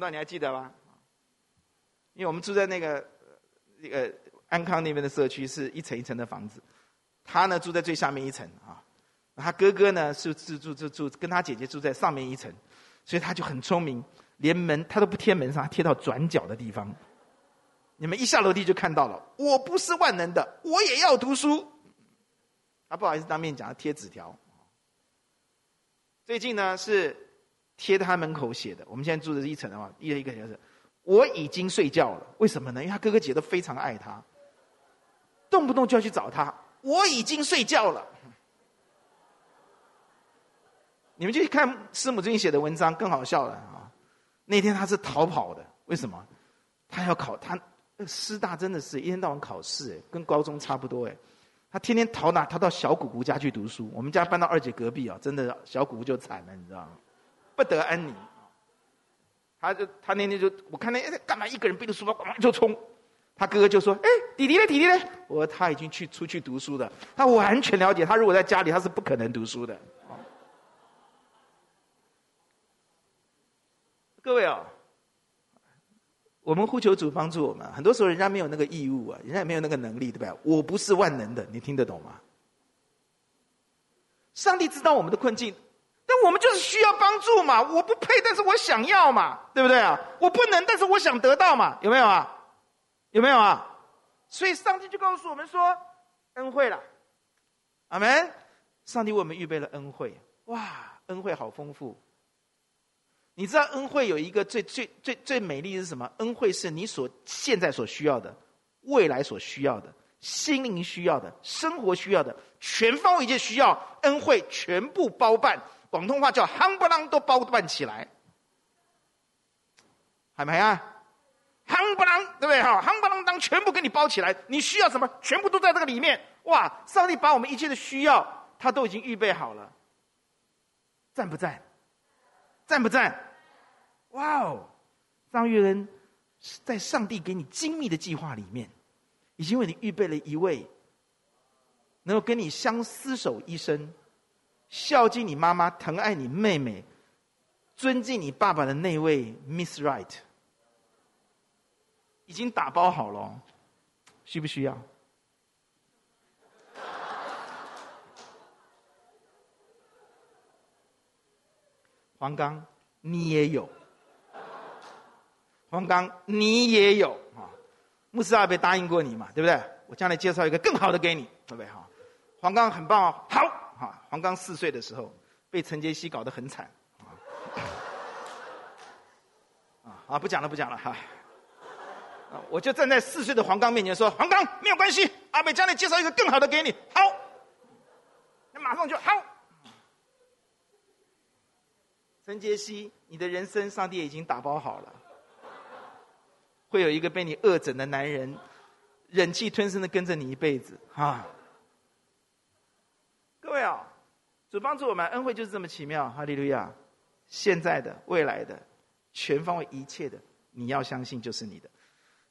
那你还记得吗？因为我们住在那个那个安康那边的社区，是一层一层的房子。他呢住在最下面一层啊，他哥哥呢是住住住住跟他姐姐住在上面一层，所以他就很聪明，连门他都不贴门上，贴到转角的地方。你们一下楼梯就看到了。我不是万能的，我也要读书。他不好意思当面讲，他贴纸条。最近呢是。贴在他门口写的。我们现在住的是一层的话，一人一个小时。我已经睡觉了，为什么呢？因为他哥哥姐都非常爱他，动不动就要去找他。我已经睡觉了。你们去看师母最近写的文章，更好笑了啊！那天他是逃跑的，为什么？他要考他师大真的是一天到晚考试，哎，跟高中差不多，哎。他天天逃哪？逃到小姑姑家去读书。我们家搬到二姐隔壁啊，真的小姑姑就惨了，你知道吗？不得安宁。他就他那天就我看那干嘛一个人背着书包咣就冲。他哥哥就说：“哎，弟弟呢？弟弟呢？”我说：“他已经去出去读书了。”他完全了解，他如果在家里，他是不可能读书的。各位啊，我们呼求主帮助我们。很多时候，人家没有那个义务啊，人家也没有那个能力，对吧？我不是万能的，你听得懂吗？上帝知道我们的困境，但我们就是需要帮助嘛。我不配，但是我想要嘛，对不对啊？我不能，但是我想得到嘛，有没有啊？有没有啊？所以上帝就告诉我们说，恩惠了，阿门。上帝为我们预备了恩惠，哇，恩惠好丰富。你知道恩惠有一个最最最最美丽的是什么？恩惠是你所现在所需要的，未来所需要的，心灵需要的，生活需要的，全方位一切需要，恩惠全部包办。广东话叫“夯不啷”都包办起来，还没啊？夯不啷，对不对？哈，夯不啷当全部给你包起来。你需要什么？全部都在这个里面。哇！上帝把我们一切的需要，他都已经预备好了。赞不赞？赞不赞？哇哦！张玉仁在上帝给你精密的计划里面，已经为你预备了一位能够跟你相厮守一生、孝敬你妈妈、疼爱你妹妹、尊敬你爸爸的那位 Miss Right，已经打包好了，需不需要？黄刚，你也有。黄刚，你也有啊？牧师阿伯答应过你嘛？对不对？我将来介绍一个更好的给你，对不对？哈，黄刚很棒哦。好，哈，黄刚四岁的时候被陈杰希搞得很惨，啊，啊，不讲了，不讲了，哈。我就站在四岁的黄刚面前说：“黄刚，没有关系，阿伯将来介绍一个更好的给你。”好，那马上就好。陈杰希，你的人生上帝已经打包好了。会有一个被你恶整的男人，忍气吞声的跟着你一辈子啊！各位啊、哦，主帮助我们，恩惠就是这么奇妙，哈利路亚！现在的、未来的、全方位一切的，你要相信就是你的。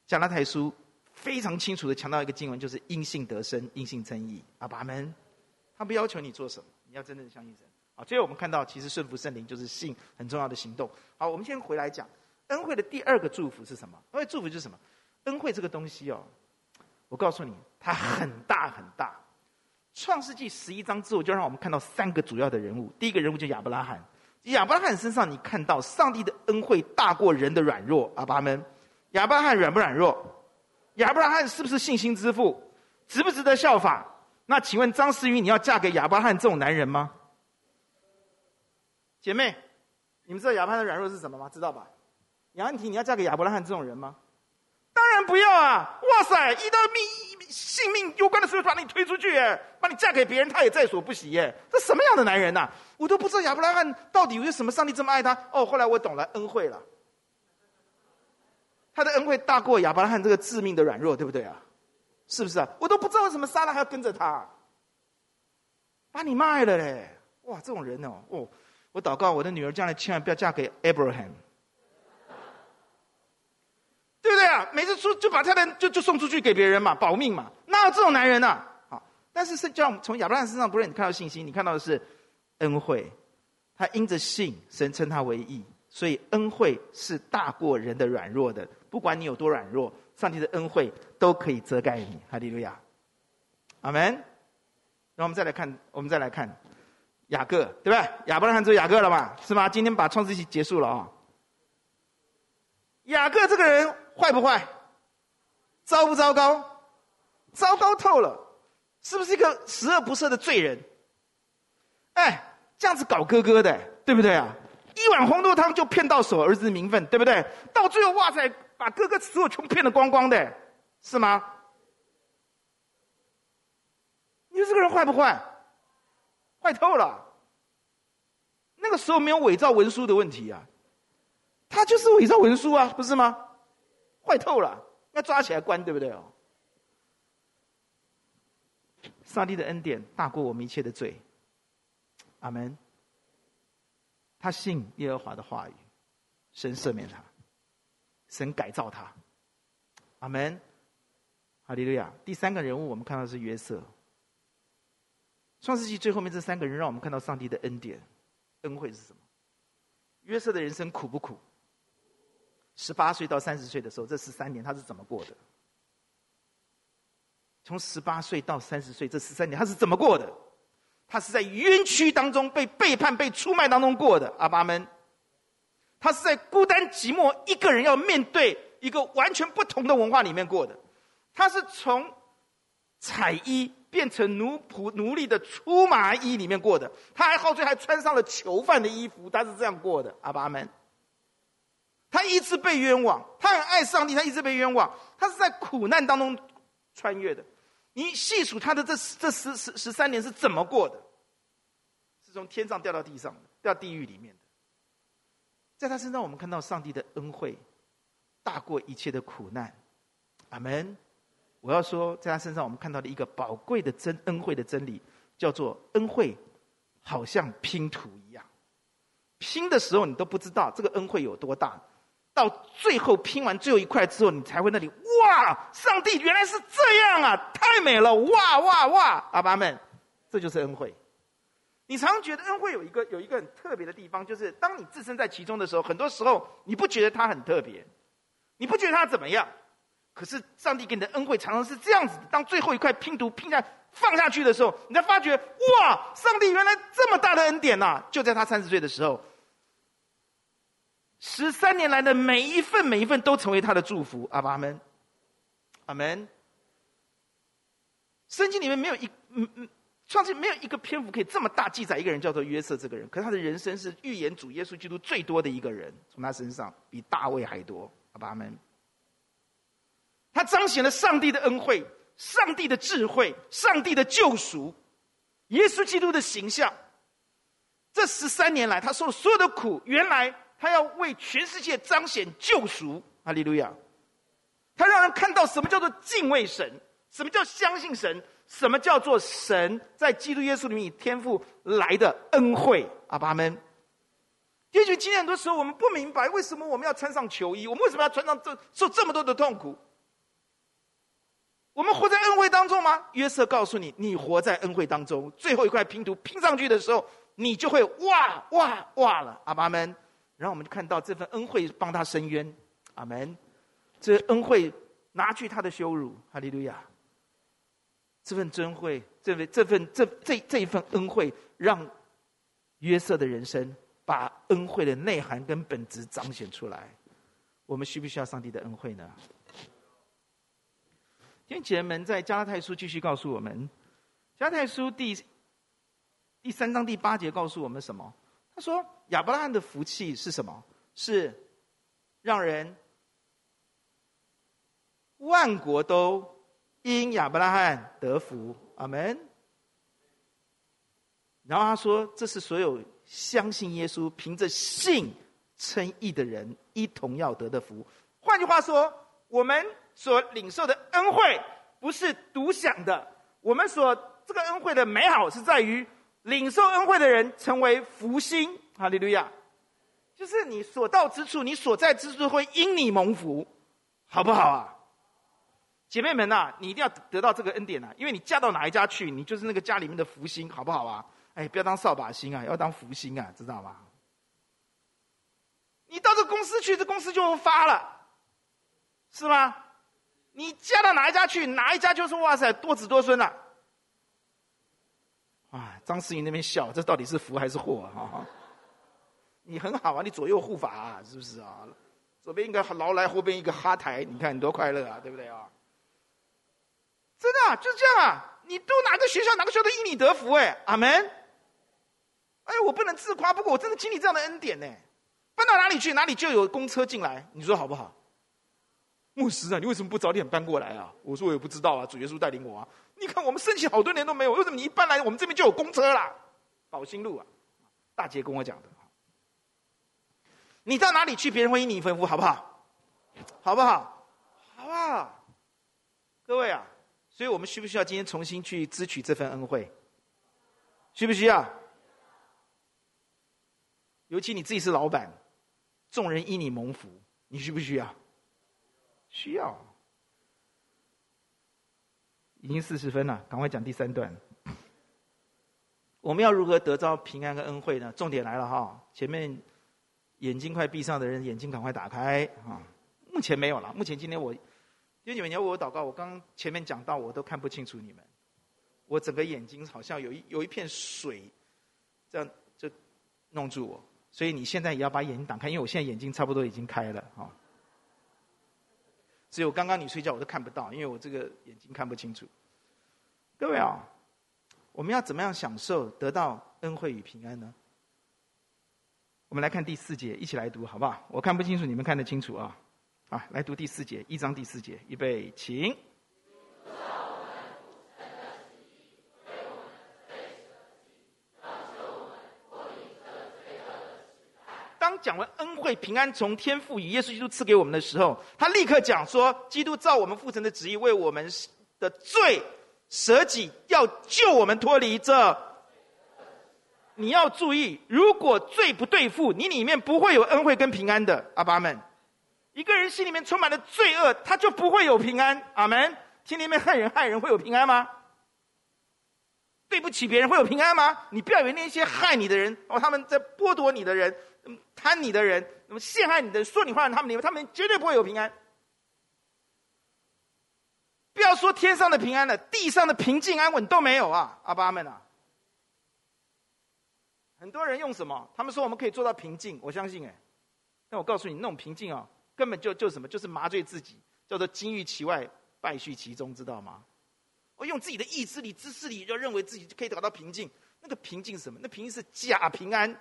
加拉太书非常清楚的强调一个经文，就是因信得生，因信称义。阿爸们，他不要求你做什么，你要真正的相信神。啊，最后我们看到，其实顺服圣灵就是信很重要的行动。好，我们先回来讲。恩惠的第二个祝福是什么？恩惠祝福就是什么？恩惠这个东西哦，我告诉你，它很大很大。创世纪十一章之后，就让我们看到三个主要的人物。第一个人物就亚伯拉罕，亚伯拉罕身上你看到上帝的恩惠大过人的软弱。阿爸们，亚伯拉罕软不软弱？亚伯拉罕是不是信心之父？值不值得效法？那请问张思雨，你要嫁给亚伯拉罕这种男人吗？姐妹，你们知道亚伯拉罕的软弱是什么吗？知道吧？杨安婷，你要嫁给亚伯拉罕这种人吗？当然不要啊！哇塞，一到命性命攸关的时候，把你推出去，哎，把你嫁给别人，他也在所不惜，耶，这什么样的男人呐、我都不知道亚伯拉罕到底为什么上帝这么爱他。哦，后来我懂了，恩惠了。他的恩惠大过亚伯拉罕这个致命的软弱，对不对啊？是不是啊？我都不知道为什么撒拉还要跟着他，把你卖了嘞！哇，这种人哦，哦，我祷告我的女儿将来千万不要嫁给 Abraham。对啊？每次出就把他的就就送出去给别人嘛，保命嘛。哪有这种男人呢、好，但是是叫从亚伯拉罕身上，不是你看到信心，你看到的是恩惠。他因着信，神称他为义，所以恩惠是大过人的软弱的。不管你有多软弱，上帝的恩惠都可以遮盖你。哈利路亚，阿门。那我们再来看，我们再来看雅各，对不对？亚伯拉罕做雅各了嘛？是吗？今天把创世记结束了啊、哦。雅各这个人。坏不坏？糟不糟糕？糟糕透了！是不是一个十恶不赦的罪人？哎，这样子搞哥哥的，对不对啊？一碗红豆汤就骗到手儿子的名分，对不对？到最后，哇塞，把哥哥所有全骗得光光的，是吗？你说这个人坏不坏？坏透了！那个时候没有伪造文书的问题啊。他就是伪造文书啊，不是吗？坏透了，要抓起来关，对不对哦？上帝的恩典大过我们一切的罪，阿门。他信耶和华的话语，神赦免他，神改造他，阿门。哈利路亚。第三个人物，我们看到是约瑟。创世纪最后面这三个人，让我们看到上帝的恩典、恩惠是什么？约瑟的人生苦不苦？十八岁到三十岁的时候，这十三年他是怎么过的？从十八岁到三十岁这十三年他是怎么过的？他是在冤屈当中被背叛、被出卖当中过的。阿巴们，他是在孤单寂寞一个人要面对一个完全不同的文化里面过的。他是从彩衣变成奴仆奴隶的粗麻衣里面过的。他还后最还穿上了囚犯的衣服，他是这样过的。阿巴们，他一直被冤枉，他很爱上帝，他一直被冤枉，他是在苦难当中穿越的。你细数他的这这十十十三年是怎么过的？是从天上掉到地上的，掉地狱里面的。在他身上，我们看到上帝的恩惠大过一切的苦难。阿门。我要说，在他身上，我们看到的一个宝贵的真恩惠的真理，叫做恩惠，好像拼图一样。拼的时候，你都不知道这个恩惠有多大。到最后拼完最后一块之后，你才会那里哇！上帝原来是这样啊，太美了！哇哇哇！阿爸们，这就是恩惠。你常常觉得恩惠有一个有一个很特别的地方，就是当你置身在其中的时候，很多时候你不觉得它很特别，你不觉得它怎么样。可是上帝给你的恩惠常常是这样子：当最后一块拼图拼下放下去的时候，你才发觉哇！上帝原来这么大的恩典呐、就在他三十岁的时候。十三年来的每一份每一份都成为他的祝福，阿爸阿门，阿门。圣经里面没有一嗯嗯，创世没有一个篇幅可以这么大记载一个人叫做约瑟这个人，可是他的人生是预言主耶稣基督最多的一个人，从他身上比大卫还多，阿爸阿门。他彰显了上帝的恩惠、上帝的智慧、上帝的救赎、耶稣基督的形象。这十三年来，他受了所有的苦，原来。他要为全世界彰显救赎，哈利路亚！他让人看到什么叫做敬畏神，什么叫相信神，什么叫做神在基督耶稣里面以天赋来的恩惠，阿爸们。也许今天很多时候我们不明白，为什么我们要穿上囚衣，我们为什么要穿上这受这么多的痛苦？我们活在恩惠当中吗？约瑟告诉你，你活在恩惠当中，最后一块拼图拼上去的时候，你就会哇哇哇了，阿爸们。然后我们就看到这份恩惠帮他伸冤，阿门。这恩惠拿去他的羞辱，哈利路亚。这份尊惠，这份这份这这这一份恩惠，让约瑟的人生把恩惠的内涵跟本质彰显出来。我们需不需要上帝的恩惠呢？弟兄姐妹们，在加拉太书继续告诉我们，加拉太书第第三章第八节告诉我们什么？他说：“亚伯拉罕的福气是什么？是让人万国都因亚伯拉罕得福。阿门。然后他说：这是所有相信耶稣、凭着信称义的人一同要得的福。换句话说，我们所领受的恩惠不是独享的。我们所这个恩惠的美好是在于。”领受恩惠的人成为福星，哈利路亚！就是你所到之处，你所在之处会因你蒙福，好不好啊？姐妹们呐、啊，你一定要得到这个恩典啊！因为你嫁到哪一家去，你就是那个家里面的福星，好不好啊？哎，不要当扫把星啊，要当福星啊，知道吗？你到这公司去，这公司就发了，是吗？你嫁到哪一家去，哪一家就是哇塞，多子多孙了、啊。啊，张思颖那边笑，这到底是福还是祸啊？你很好啊，你左右护法啊，是不是啊？左边一个劳莱，后边一个哈台，你看你多快乐啊，对不对啊？真的啊，就是这样啊！你读哪个学校，哪个学校都因你得福哎，阿门。哎，我不能自夸，不过我真的经历这样的恩典呢。搬到哪里去，哪里就有公车进来，你说好不好？牧师啊，你为什么不早点搬过来啊？我说我也不知道啊，主耶稣带领我啊。你看我们申请好多年都没有，为什么你一搬来，我们这边就有公车啦？宝兴路啊，大姐跟我讲的。你到哪里去，别人会因你吩咐，好不好？好不好？好不好？各位啊，所以我们需不需要今天重新去支取这份恩惠？需不需要？尤其你自己是老板，众人因你蒙福，你需不需要？需要。已经四十分了，赶快讲第三段。我们要如何得着平安跟恩惠呢？重点来了哈！前面眼睛快闭上的人，眼睛赶快打开啊！目前没有了，目前今天我，因为你们要为我祷告，我刚前面讲到我都看不清楚你们，我整个眼睛好像有一有一片水，这样就弄住我。所以你现在也要把眼睛打开，因为我现在眼睛差不多已经开了哈。只有刚刚你睡觉我都看不到，因为我这个眼睛看不清楚。各位啊。我们要怎么样享受得到恩惠与平安呢？我们来看第四节，一起来读好不好？我看不清楚，你们看得清楚啊！啊，来读第四节，一章第四节，预备，请。当讲完恩惠平安从天父与耶稣基督赐给我们的时候，他立刻讲说：基督照我们父神的旨意为我们的罪。舍己要救我们脱离这，你要注意，如果罪不对付，你里面不会有恩惠跟平安的。阿爸们，一个人心里面充满了罪恶，他就不会有平安。阿门。心里面害人害人会有平安吗？对不起别人会有平安吗？你不要以为那些害你的人哦，他们在剥夺你的人，贪你的人，那么陷害你的人，说你话的他们里面，他们绝对不会有平安。不要说天上的平安了，地上的平静安稳都没有啊！阿爸们啊，很多人用什么？他们说我们可以做到平静，我相信哎。但我告诉你，那种平静啊，根本就就什么，就是麻醉自己，叫做金玉其外，败絮其中，知道吗？我用自己的意志力、知识力，就认为自己就可以得到平静。那个平静是什么？那平静是假平安，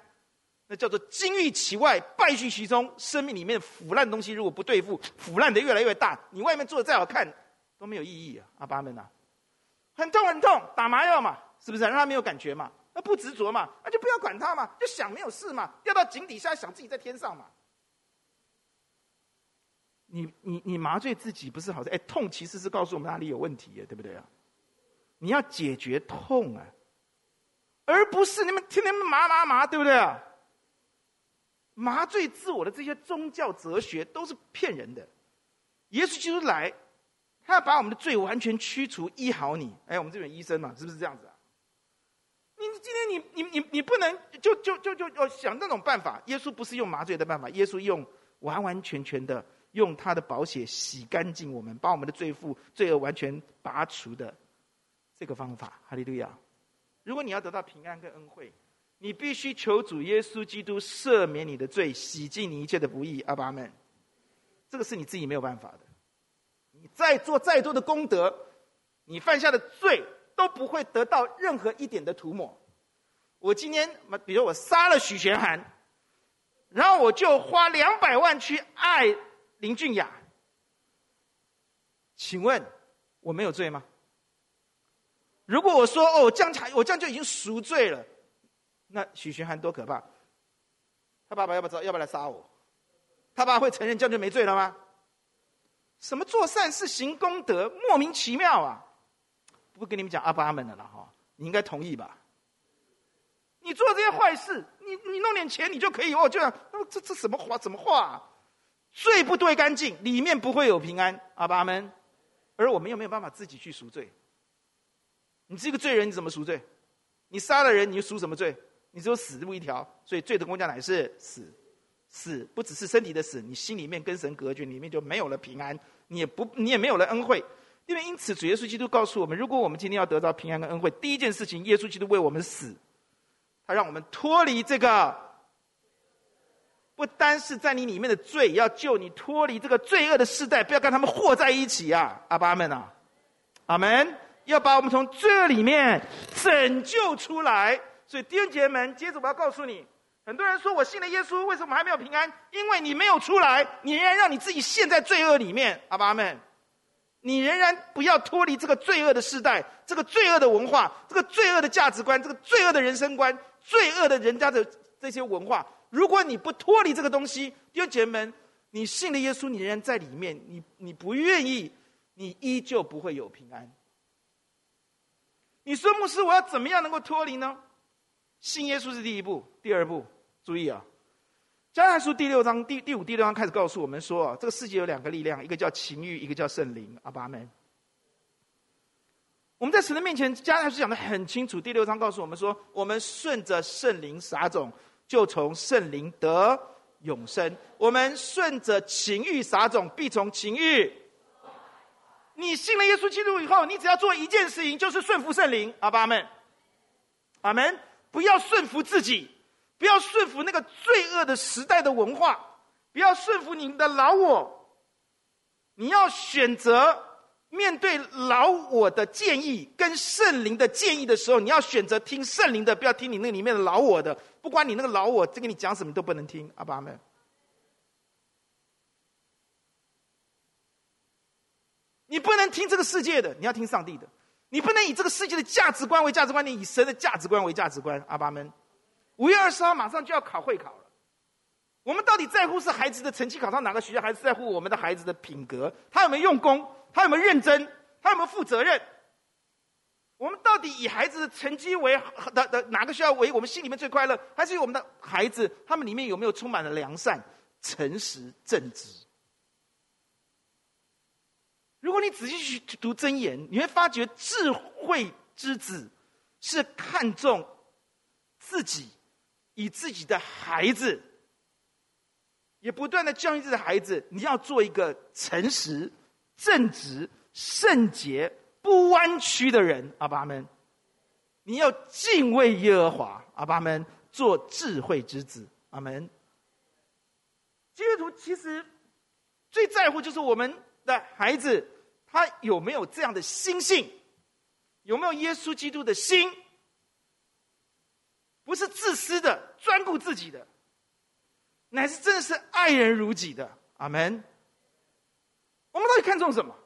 那叫做金玉其外，败絮其中。生命里面腐烂的东西如果不对付，腐烂的越来越大。你外面做的再好看。都没有意义啊！阿爸们呐，很痛很痛，打麻药嘛，是不是？让他没有感觉嘛，那不执着嘛，那就不要管他嘛，就想没有事嘛，掉到井底下想自己在天上嘛。你你你麻醉自己不是好事？哎，痛其实是告诉我们哪里有问题耶，对不对啊？你要解决痛啊，而不是你们天天麻麻麻，对不对啊？麻醉自我的这些宗教哲学都是骗人的。耶稣基督来。他要把我们的罪完全驱除，医好你。哎，我们这边医生嘛，是不是这样子啊？你今天你你你你不能就就就就要想那种办法。耶稣不是用麻醉的办法，耶稣用完完全全的用他的宝血洗干净我们，把我们的罪负罪恶完全拔除的这个方法。哈利路亚！如果你要得到平安跟恩惠，你必须求主耶稣基督赦免你的罪，洗净你一切的不义。阿爸们，这个是你自己没有办法的。你再做再多的功德，你犯下的罪都不会得到任何一点的涂抹。我今天，比如我杀了许玄涵，然后我就花两百万去爱林俊雅，请问我没有罪吗？如果我说哦，这样才我这样就已经赎罪了，那许寻涵多可怕！他爸爸要不要要不要来杀我？他爸会承认这样就没罪了吗？什么做善事行功德，莫名其妙啊！不跟你们讲阿巴阿门的了哈，你应该同意吧？你做这些坏事，你你弄点钱，你就可以哦，这样，这这什么话？怎么话啊？罪不对干净，里面不会有平安，阿巴阿门。而我们又没有办法自己去赎罪。你是一个罪人，你怎么赎罪？你杀了人，你就赎什么罪？你只有死路一条，所以罪的工价乃是死。死不只是身体的死，你心里面跟神隔绝，里面就没有了平安，你也不，你也没有了恩惠。因为因此，主耶稣基督告诉我们：如果我们今天要得到平安跟恩惠，第一件事情，耶稣基督为我们死，他让我们脱离这个，不单是在你里面的罪，要救你脱离这个罪恶的世代，不要跟他们和在一起啊！阿爸们啊，阿门！要把我们从罪里面拯救出来。所以弟兄姐妹们，接着我要告诉你。很多人说，我信了耶稣，为什么还没有平安？因为你没有出来，你仍然让你自己陷在罪恶里面。阿爸阿们，你仍然不要脱离这个罪恶的世代，这个罪恶的文化，这个罪恶的价值观，这个罪恶的人生观，罪恶的人家的这些文化。如果你不脱离这个东西，弟兄姐妹们，你信了耶稣，你仍然在里面，你你不愿意，你依旧不会有平安。你说牧师，我要怎么样能够脱离呢？信耶稣是第一步，第二步，注意啊，加拉书第六章第第五、第六章开始告诉我们说啊，这个世界有两个力量，一个叫情欲，一个叫圣灵。阿爸们，我们在神的面前，加拉书讲的很清楚。第六章告诉我们说，我们顺着圣灵撒种，就从圣灵得永生；我们顺着情欲撒种，必从情欲。你信了耶稣基督以后，你只要做一件事情，就是顺服圣灵。阿爸们，阿门。不要顺服自己，不要顺服那个罪恶的时代的文化，不要顺服你们的老我。你要选择面对老我的建议跟圣灵的建议的时候，你要选择听圣灵的，不要听你那里面的老我的。不管你那个老我在跟你讲什么，都不能听。阿爸们，你不能听这个世界的，你要听上帝的。你不能以这个世界的价值观为价值观，你以神的价值观为价值观。阿爸们，五月二十号马上就要考会考了，我们到底在乎是孩子的成绩考上哪个学校，还是在乎我们的孩子的品格？他有没有用功？他有没有认真？他有没有负责任？我们到底以孩子的成绩为的的哪个学校为我们心里面最快乐？还是以我们的孩子他们里面有没有充满了良善、诚实、正直？如果你仔细去读箴言，你会发觉智慧之子是看重自己，以自己的孩子，也不断的教育自己的孩子，你要做一个诚实、正直、圣洁、不弯曲的人。阿爸们，你要敬畏耶和华。阿爸们，做智慧之子。阿门。基督徒其实最在乎就是我们的孩子。他有没有这样的心性？有没有耶稣基督的心？不是自私的、专顾自己的，乃是真的是爱人如己的。阿门。我们到底看重什么？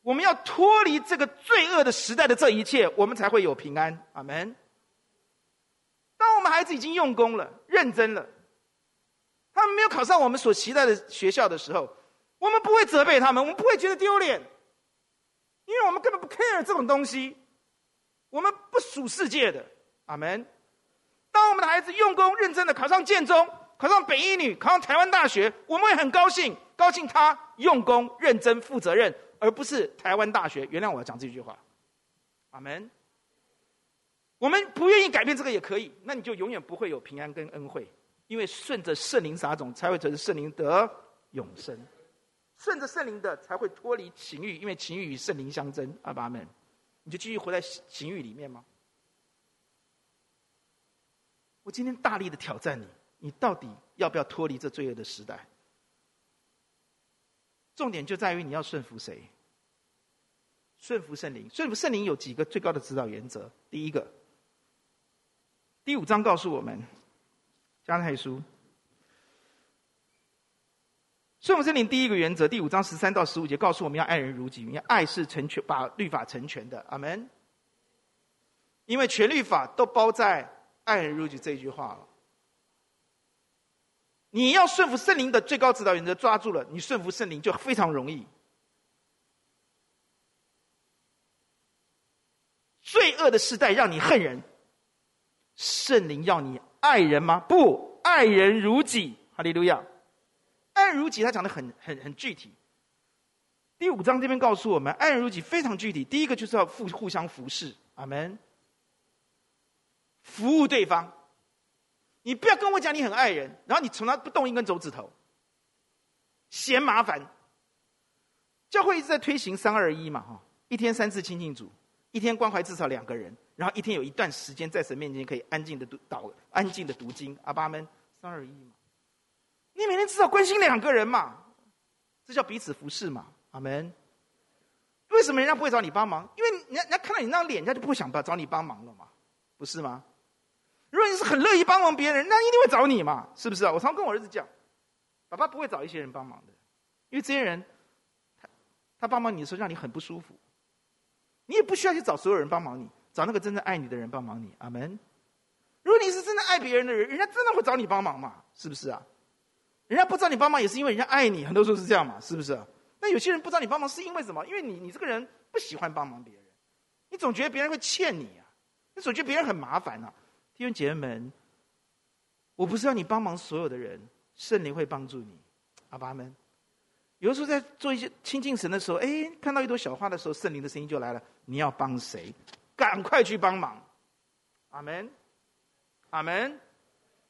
我们要脱离这个罪恶的时代的这一切，我们才会有平安。阿门。当我们孩子已经用功了、认真了，他们没有考上我们所期待的学校的时候，我们不会责备他们，我们不会觉得丢脸，因为我们根本不 care 这种东西，我们不属世界的。阿门。当我们的孩子用功认真的考上建中，考上北一女，考上台湾大学，我们会很高兴，高兴他用功认真负责任，而不是台湾大学。原谅我要讲这句话。阿门。我们不愿意改变这个也可以，那你就永远不会有平安跟恩惠，因为顺着圣灵撒种，才会得圣灵得永生。顺着圣灵的才会脱离情欲，因为情欲与圣灵相争。阿爸们，你就继续活在情欲里面吗？我今天大力的挑战你，你到底要不要脱离这罪恶的时代？重点就在于你要顺服谁？顺服圣灵。顺服圣灵有几个最高的指导原则。第一个，第五章告诉我们，加拉太书。顺服圣灵第一个原则，第五章十三到十五节告诉我们要爱人如己，因为爱是成全，把律法成全的。阿门。因为全律法都包在爱人如己这一句话了。你要顺服圣灵的最高指导原则，抓住了，你顺服圣灵就非常容易。罪恶的时代让你恨人，圣灵要你爱人吗？不，爱人如己。哈利路亚。爱如己，他讲的很很很具体。第五章这边告诉我们，爱如己非常具体。第一个就是要互互相服侍，阿门。服务对方，你不要跟我讲你很爱人，然后你从来不动一根手指头，嫌麻烦。教会一直在推行三二一嘛，哈，一天三次亲近主，一天关怀至少两个人，然后一天有一段时间在神面前可以安静的读祷，安静的读经，阿爸们，三二一嘛。你每天至少关心两个人嘛，这叫彼此服侍嘛，阿门。为什么人家不会找你帮忙？因为人家人家看到你那张脸，人家就不会想找你帮忙了嘛，不是吗？如果你是很乐意帮忙别人，那一定会找你嘛，是不是啊？我常跟我儿子讲，爸爸不会找一些人帮忙的，因为这些人，他他帮忙你的时候让你很不舒服，你也不需要去找所有人帮忙你，找那个真正爱你的人帮忙你，阿门。如果你是真的爱别人的人，人家真的会找你帮忙嘛？是不是啊？人家不找你帮忙，也是因为人家爱你，很多时候是这样嘛？是不是？那有些人不找你帮忙，是因为什么？因为你，你这个人不喜欢帮忙别人，你总觉得别人会欠你啊，你总觉得别人很麻烦啊。弟兄姐妹们，我不是要你帮忙所有的人，圣灵会帮助你，阿爸们。有的时候在做一些亲近神的时候，哎，看到一朵小花的时候，圣灵的声音就来了：你要帮谁？赶快去帮忙，阿门，阿门。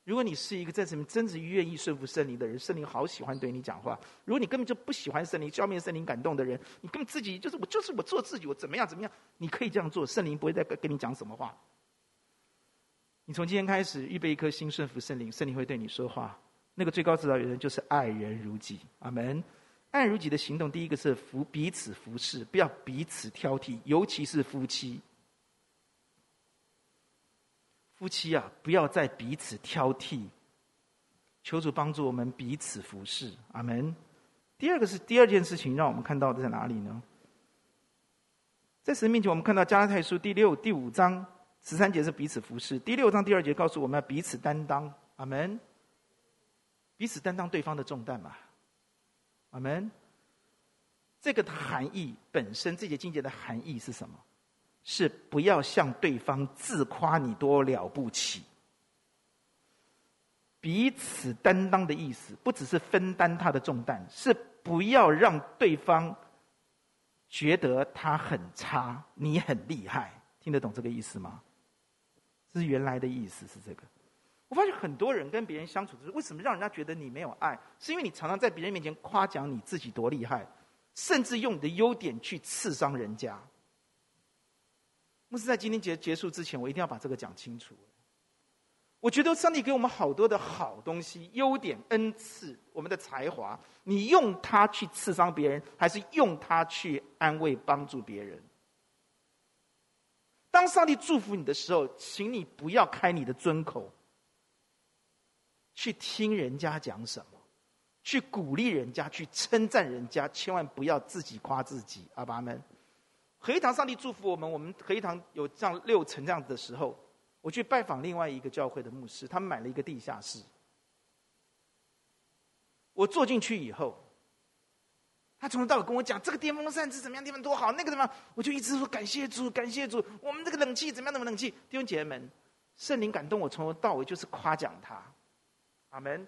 如果你是一个在这里真正愿意顺服圣灵的人，圣灵好喜欢对你讲话。如果你根本就不喜欢圣灵、消灭圣灵感动的人，你根本自己就是我，就是我做自己，我怎么样怎么样，你可以这样做，圣灵不会再跟你讲什么话。你从今天开始预备一颗心顺服圣灵，圣灵会对你说话。那个最高指导人就是爱人如己，阿门。爱如己的行动，第一个是服彼此服侍，不要彼此挑剔，尤其是夫妻。夫妻啊，不要再彼此挑剔。求主帮助我们彼此服侍，阿门。第二个是第二件事情，让我们看到的在哪里呢？在神面前，我们看到加拉太书第六、第五章十三节是彼此服侍，第六章第二节告诉我们要彼此担当，阿门。彼此担当对方的重担嘛。阿门。这个含义本身，这节经节的含义是什么？是不要向对方自夸你多了不起。彼此担当的意思，不只是分担他的重担，是不要让对方觉得他很差，你很厉害。听得懂这个意思吗？这是原来的意思是这个。我发现很多人跟别人相处的时候，为什么让人家觉得你没有爱？是因为你常常在别人面前夸奖你自己多厉害，甚至用你的优点去刺伤人家。牧师在今天结结束之前，我一定要把这个讲清楚。我觉得上帝给我们好多的好东西、优点、恩赐，我们的才华，你用它去刺伤别人，还是用它去安慰、帮助别人？当上帝祝福你的时候，请你不要开你的尊口。去听人家讲什么，去鼓励人家，去称赞人家，千万不要自己夸自己。阿爸们，合一堂上帝祝福我们，我们合一堂有这样六层这样子的时候，我去拜访另外一个教会的牧师，他们买了一个地下室。我坐进去以后，他从头到尾跟我讲这个电风扇是怎么样，地方多好，那个地方，我就一直说感谢主，感谢主，我们这个冷气怎么样，怎么冷气？弟兄姐妹们，圣灵感动我，从头到尾就是夸奖他。阿门。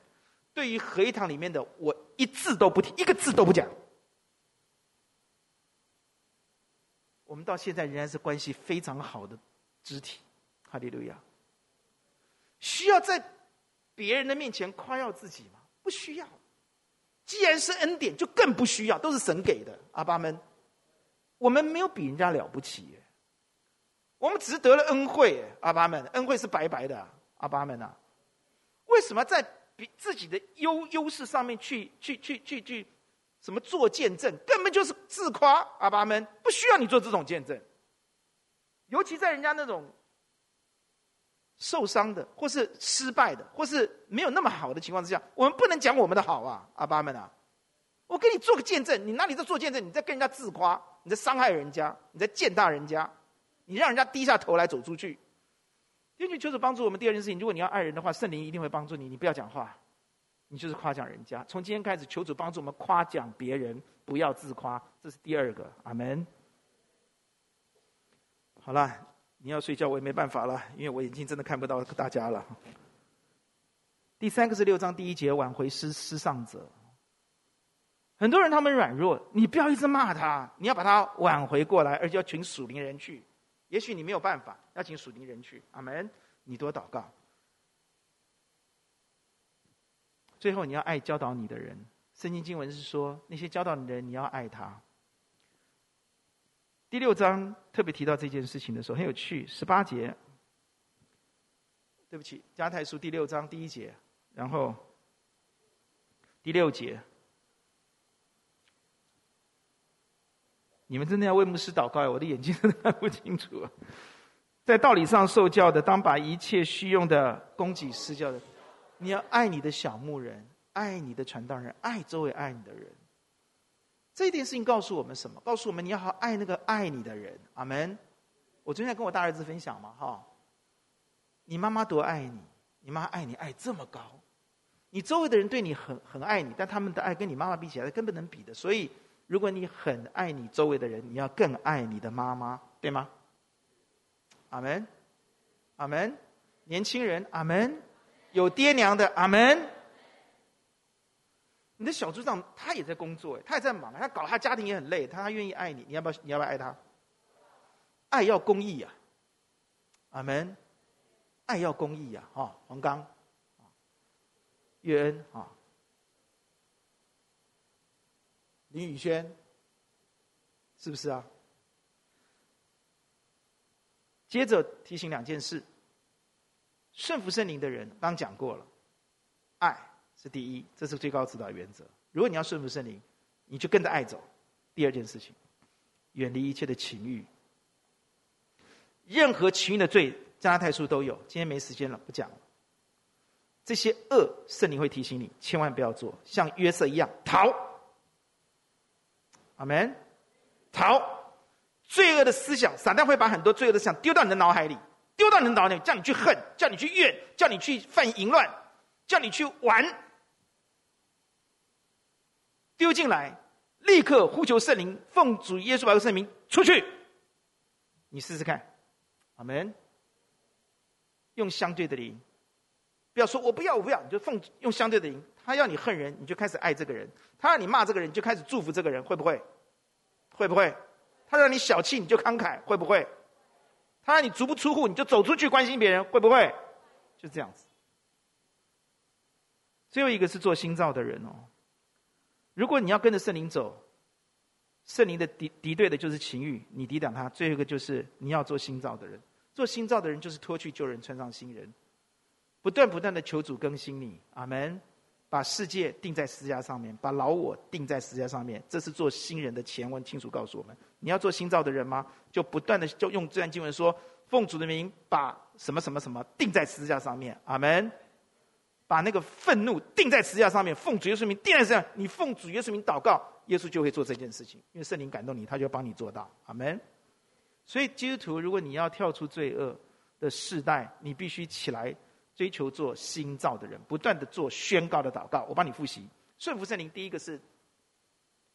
对于合一堂里面的，我一字都不提，一个字都不讲。我们到现在仍然是关系非常好的肢体。哈利路亚。需要在别人的面前夸耀自己吗？不需要。既然是恩典，就更不需要，都是神给的。阿爸们，我们没有比人家了不起。我们只是得了恩惠。阿爸们，恩惠是白白的。阿爸们啊。为什么在比自己的优优势上面去去去去去什么做见证？根本就是自夸，阿爸们不需要你做这种见证。尤其在人家那种受伤的，或是失败的，或是没有那么好的情况之下，我们不能讲我们的好啊，阿爸们啊！我给你做个见证，你哪里在做见证？你在跟人家自夸，你在伤害人家，你在践踏人家，你让人家低下头来走出去。天主求主帮助我们。第二件事情，如果你要爱人的话，圣灵一定会帮助你。你不要讲话，你就是夸奖人家。从今天开始，求主帮助我们夸奖别人，不要自夸。这是第二个。阿门。好了，你要睡觉，我也没办法了，因为我眼睛真的看不到大家了。第三个是六章第一节，挽回失失丧者。很多人他们软弱，你不要一直骂他，你要把他挽回过来，而且要请属灵人去。也许你没有办法，要请属灵人去。阿门。你多祷告。最后，你要爱教导你的人。圣经经文是说，那些教导你的人，你要爱他。第六章特别提到这件事情的时候，很有趣。十八节，对不起，加太书第六章第一节，然后第六节。你们真的要为牧师祷告，我的眼睛真的看不清楚。在道理上受教的，当把一切虚用的供给施教的。你要爱你的小牧人，爱你的传道人，爱周围爱你的人。这件事情告诉我们什么？告诉我们你要好好爱那个爱你的人。阿门。我昨天在跟我大儿子分享嘛，哈，你妈妈多爱你，你妈爱你爱这么高，你周围的人对你很很爱你，但他们的爱跟你妈妈比起来，根本能比的。所以，如果你很爱你周围的人，你要更爱你的妈妈，对吗？阿门，阿门。年轻人，阿门。有爹娘的，阿门。你的小组长他也在工作，他也在忙，他搞他家庭也很累，他他愿意爱你，你要不要？你要不要爱他？爱要公义呀，阿门。爱要公义呀，哈，黄刚，岳恩啊，林宇轩，是不是啊？接着提醒两件事：顺服圣灵的人，刚讲过了，爱是第一，这是最高指导原则。如果你要顺服圣灵，你就跟着爱走。第二件事情，远离一切的情欲，任何情欲的罪。加拉太书都有，今天没时间了，不讲了。这些恶，圣灵会提醒你，千万不要做，像约瑟一样逃。阿门。逃，罪恶的思想，撒旦会把很多罪恶的思想丢到你的脑海里，丢到你脑海里，叫你去恨，叫你去怨，叫你去犯淫乱，叫你去玩。丢进来，立刻呼求圣灵，奉主耶稣宝贵圣名出去。你试试看，阿门。用相对的灵，不要说我不要我不要，你就奉用相对的灵。他要你恨人，你就开始爱这个人；他让你骂这个人，你就开始祝福这个人，会不会？会不会？他让你小气，你就慷慨，会不会？他让你足不出户，你就走出去关心别人，会不会？就这样子。最后一个是做新造的人哦。如果你要跟着圣灵走，圣灵的敌敌对的就是情欲，你抵挡他；最后一个就是你要做新造的人。做新造的人就是脱去旧人，穿上新人，不断不断的求主更新你，阿门。把世界定在十字架上面，把老我定在十字架上面，这是做新人的前文清楚告诉我们：你要做新造的人吗？就不断的就用这段经文说，奉主的名把什么什么什么定在十字架上面，阿门。把那个愤怒定在十字架上面，奉主耶稣名定在十字架，你奉主耶稣名祷告，耶稣就会做这件事情，因为圣灵感动你，他就帮你做到，阿门。所以，基督徒，如果你要跳出罪恶的世代，你必须起来追求做新造的人，不断的做宣告的祷告。我帮你复习：顺服圣灵，第一个是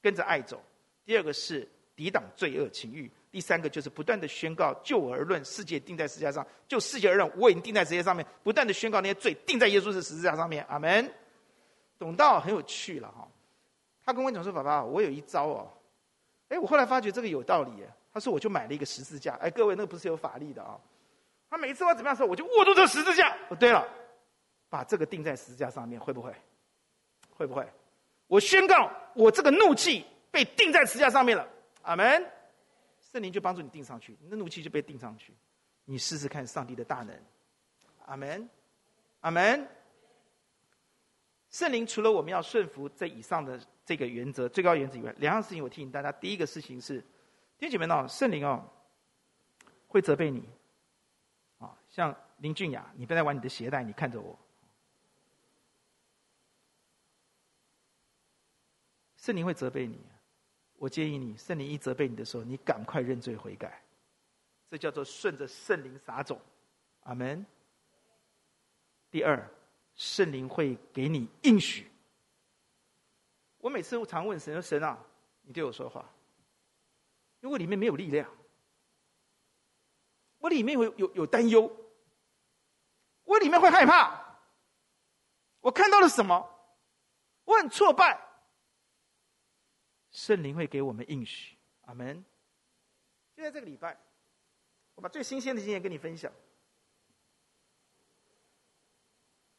跟着爱走；第二个是抵挡罪恶情欲；第三个就是不断的宣告就我而论，世界定在十字架上；就世界而论，我已经定在十字架上面，不断的宣告那些罪定在耶稣的十字架上面。阿门。懂到很有趣了哈。他跟我讲说：“爸爸，我有一招哦。”哎，我后来发觉这个有道理。他说：“我就买了一个十字架。”哎，各位，那个不是有法力的啊！他每次我怎么样说，我就握住这十字架。哦，对了，把这个钉在十字架上面，会不会？会不会？我宣告，我这个怒气被钉在十字架上面了。阿门。圣灵就帮助你钉上去，你的怒气就被钉上去。你试试看上帝的大能。阿门。阿门。圣灵除了我们要顺服这以上的这个原则、最高原则以外，两样事情我提醒大家。第一个事情是。弟兄姐妹呢，圣灵哦，会责备你，啊，像林俊雅，你不要再玩你的鞋带，你看着我。圣灵会责备你，我建议你，圣灵一责备你的时候，你赶快认罪悔改，这叫做顺着圣灵撒种，阿门。第二，圣灵会给你应许。我每次我常问神说：“神啊，你对我说话。”因为里面没有力量，我里面有有有担忧，我里面会害怕。我看到了什么？我很挫败。圣灵会给我们应许，阿门。就在这个礼拜，我把最新鲜的经验跟你分享。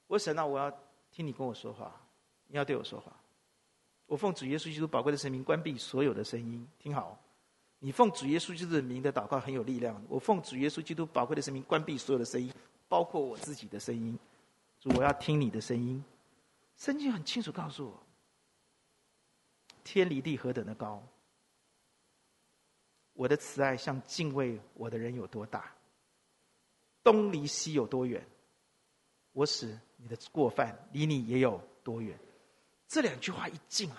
我神啊，我要听你跟我说话，你要对我说话。我奉主耶稣基督宝贵的圣名，关闭所有的声音，听好。你奉主耶稣基督的名的祷告很有力量。我奉主耶稣基督宝贵的神明，关闭所有的声音，包括我自己的声音。主，我要听你的声音。圣经很清楚告诉我，天离地何等的高，我的慈爱向敬畏我的人有多大。东离西有多远，我使你的过犯离你也有多远。这两句话一进来，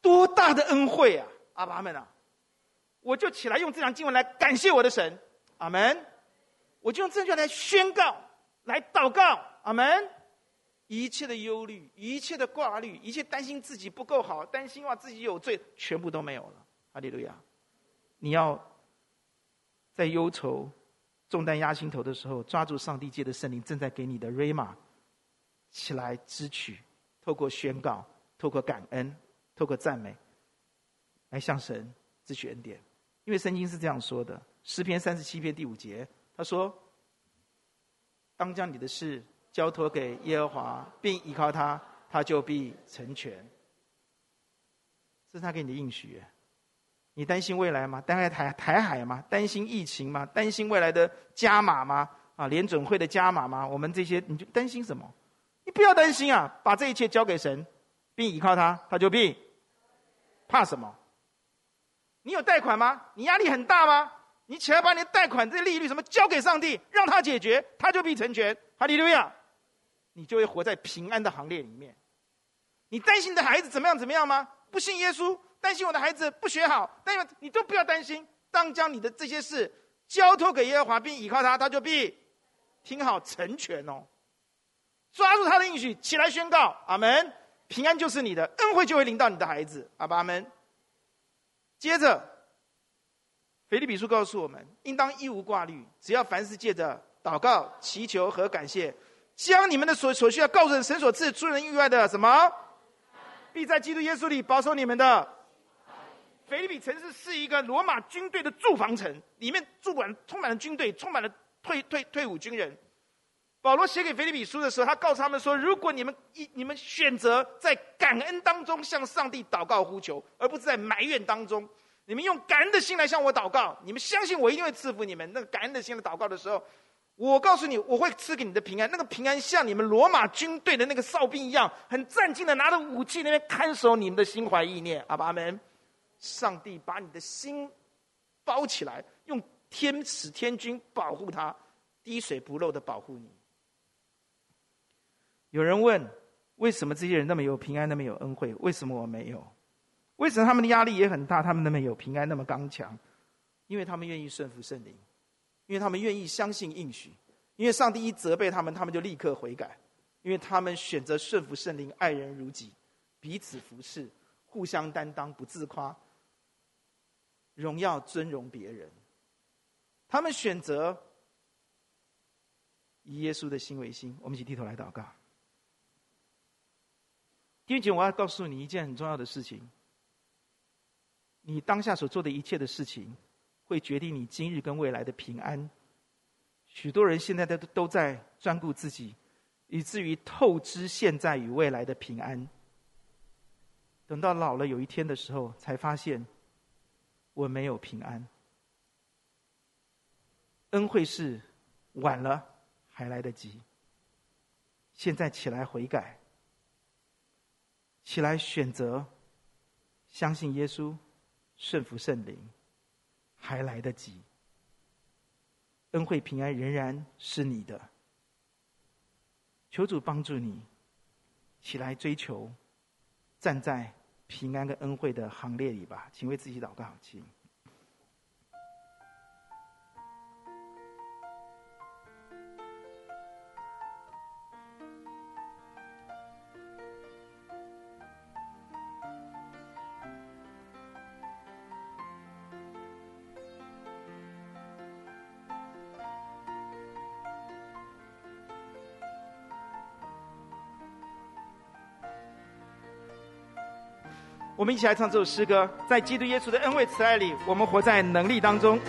多大的恩惠啊！阿爸们啊！我就起来用这两经文来感谢我的神，阿门。我就用这句来宣告，来祷告，阿门。一切的忧虑，一切的挂虑，一切担心自己不够好，担心哇自己有罪，全部都没有了。哈利路亚！你要在忧愁、重担压心头的时候，抓住上帝借的圣灵正在给你的瑞玛，起来支取，透过宣告，透过感恩，透过赞美，来向神支取恩典。因为圣经是这样说的，诗篇三十七篇第五节，他说：“当将你的事。”交托给耶和华，并依靠他，他就必成全。这是他给你的应许。你担心未来吗？担心台台海吗？担心疫情吗？担心未来的加码吗？啊，联准会的加码吗？我们这些，你就担心什么？你不要担心啊！把这一切交给神，并依靠他，他就必。怕什么？你有贷款吗？你压力很大吗？你起来把你的贷款这利率什么交给上帝，让他解决，他就必成全。哈利路亚。你就会活在平安的行列里面。你担心你的孩子怎么样怎么样吗？不信耶稣，担心我的孩子不学好，但是你都不要担心。当将你的这些事交托给耶和华，并依靠他，他就必听好成全哦。抓住他的应许，起来宣告，阿门。平安就是你的，恩惠就会临到你的孩子，阿爸阿门。接着，腓立比书告诉我们，应当一无挂虑，只要凡事借着祷告、祈求和感谢。将你们的所所需要告诉神所赐出人意外的什么，必在基督耶稣里保守你们的。腓立比城市是一个罗马军队的驻防城，里面驻满充满了军队，充满了退退退伍军人。保罗写给腓立比书的时候，他告诉他们说：如果你们一你们选择在感恩当中向上帝祷告呼求，而不是在埋怨当中，你们用感恩的心来向我祷告，你们相信我一定会赐福你们。那个感恩的心来祷告的时候。我告诉你，我会赐给你的平安。那个平安像你们罗马军队的那个哨兵一样，很战兢的拿着武器，那边看守你们的心怀意念。阿爸阿门。上帝把你的心包起来，用天使天军保护他，滴水不漏的保护你。有人问：为什么这些人那么有平安，那么有恩惠？为什么我没有？为什么他们的压力也很大，他们那么有平安，那么刚强？因为他们愿意顺服圣灵。因为他们愿意相信应许，因为上帝一责备他们，他们就立刻悔改，因为他们选择顺服圣灵，爱人如己，彼此服侍，互相担当，不自夸，荣耀尊荣别人。他们选择以耶稣的心为心。我们一起低头来祷告。弟兄姐，我要告诉你一件很重要的事情：你当下所做的一切的事情。会决定你今日跟未来的平安。许多人现在都都在专顾自己，以至于透支现在与未来的平安。等到老了有一天的时候，才发现我没有平安。恩惠是晚了还来得及。现在起来悔改，起来选择相信耶稣，顺服圣灵。还来得及，恩惠平安仍然是你的。求主帮助你，起来追求，站在平安跟恩惠的行列里吧。请为自己祷告，请。我们一起来唱这首诗歌，在基督耶稣的恩惠慈爱里，我们活在能力当中。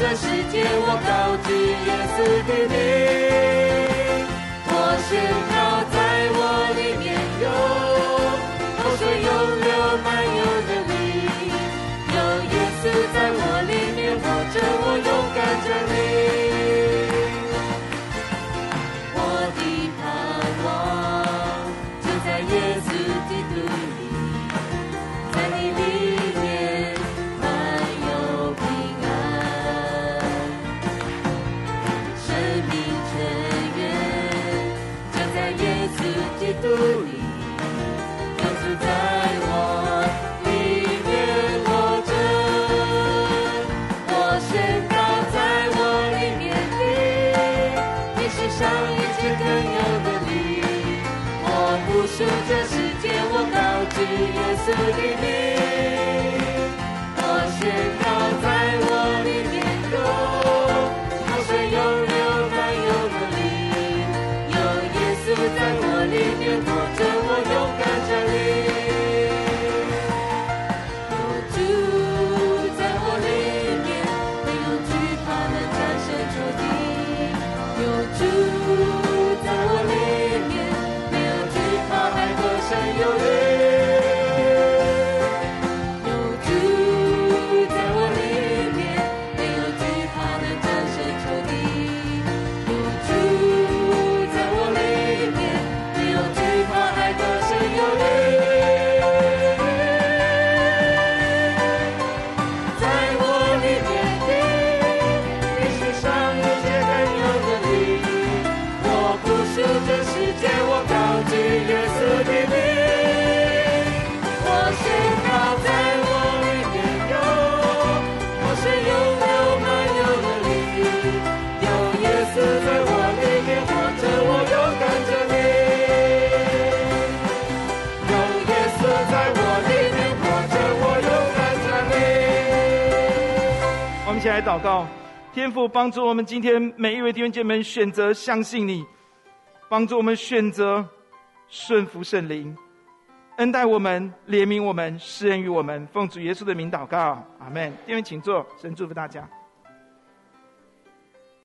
这世界，我高举耶稣的名，祷告，天父帮助我们今天每一位弟兄姐妹选择相信你，帮助我们选择顺服圣灵，恩待我们，怜悯我们，施恩于我们，奉主耶稣的名祷告，阿门。弟兄请坐，神祝福大家。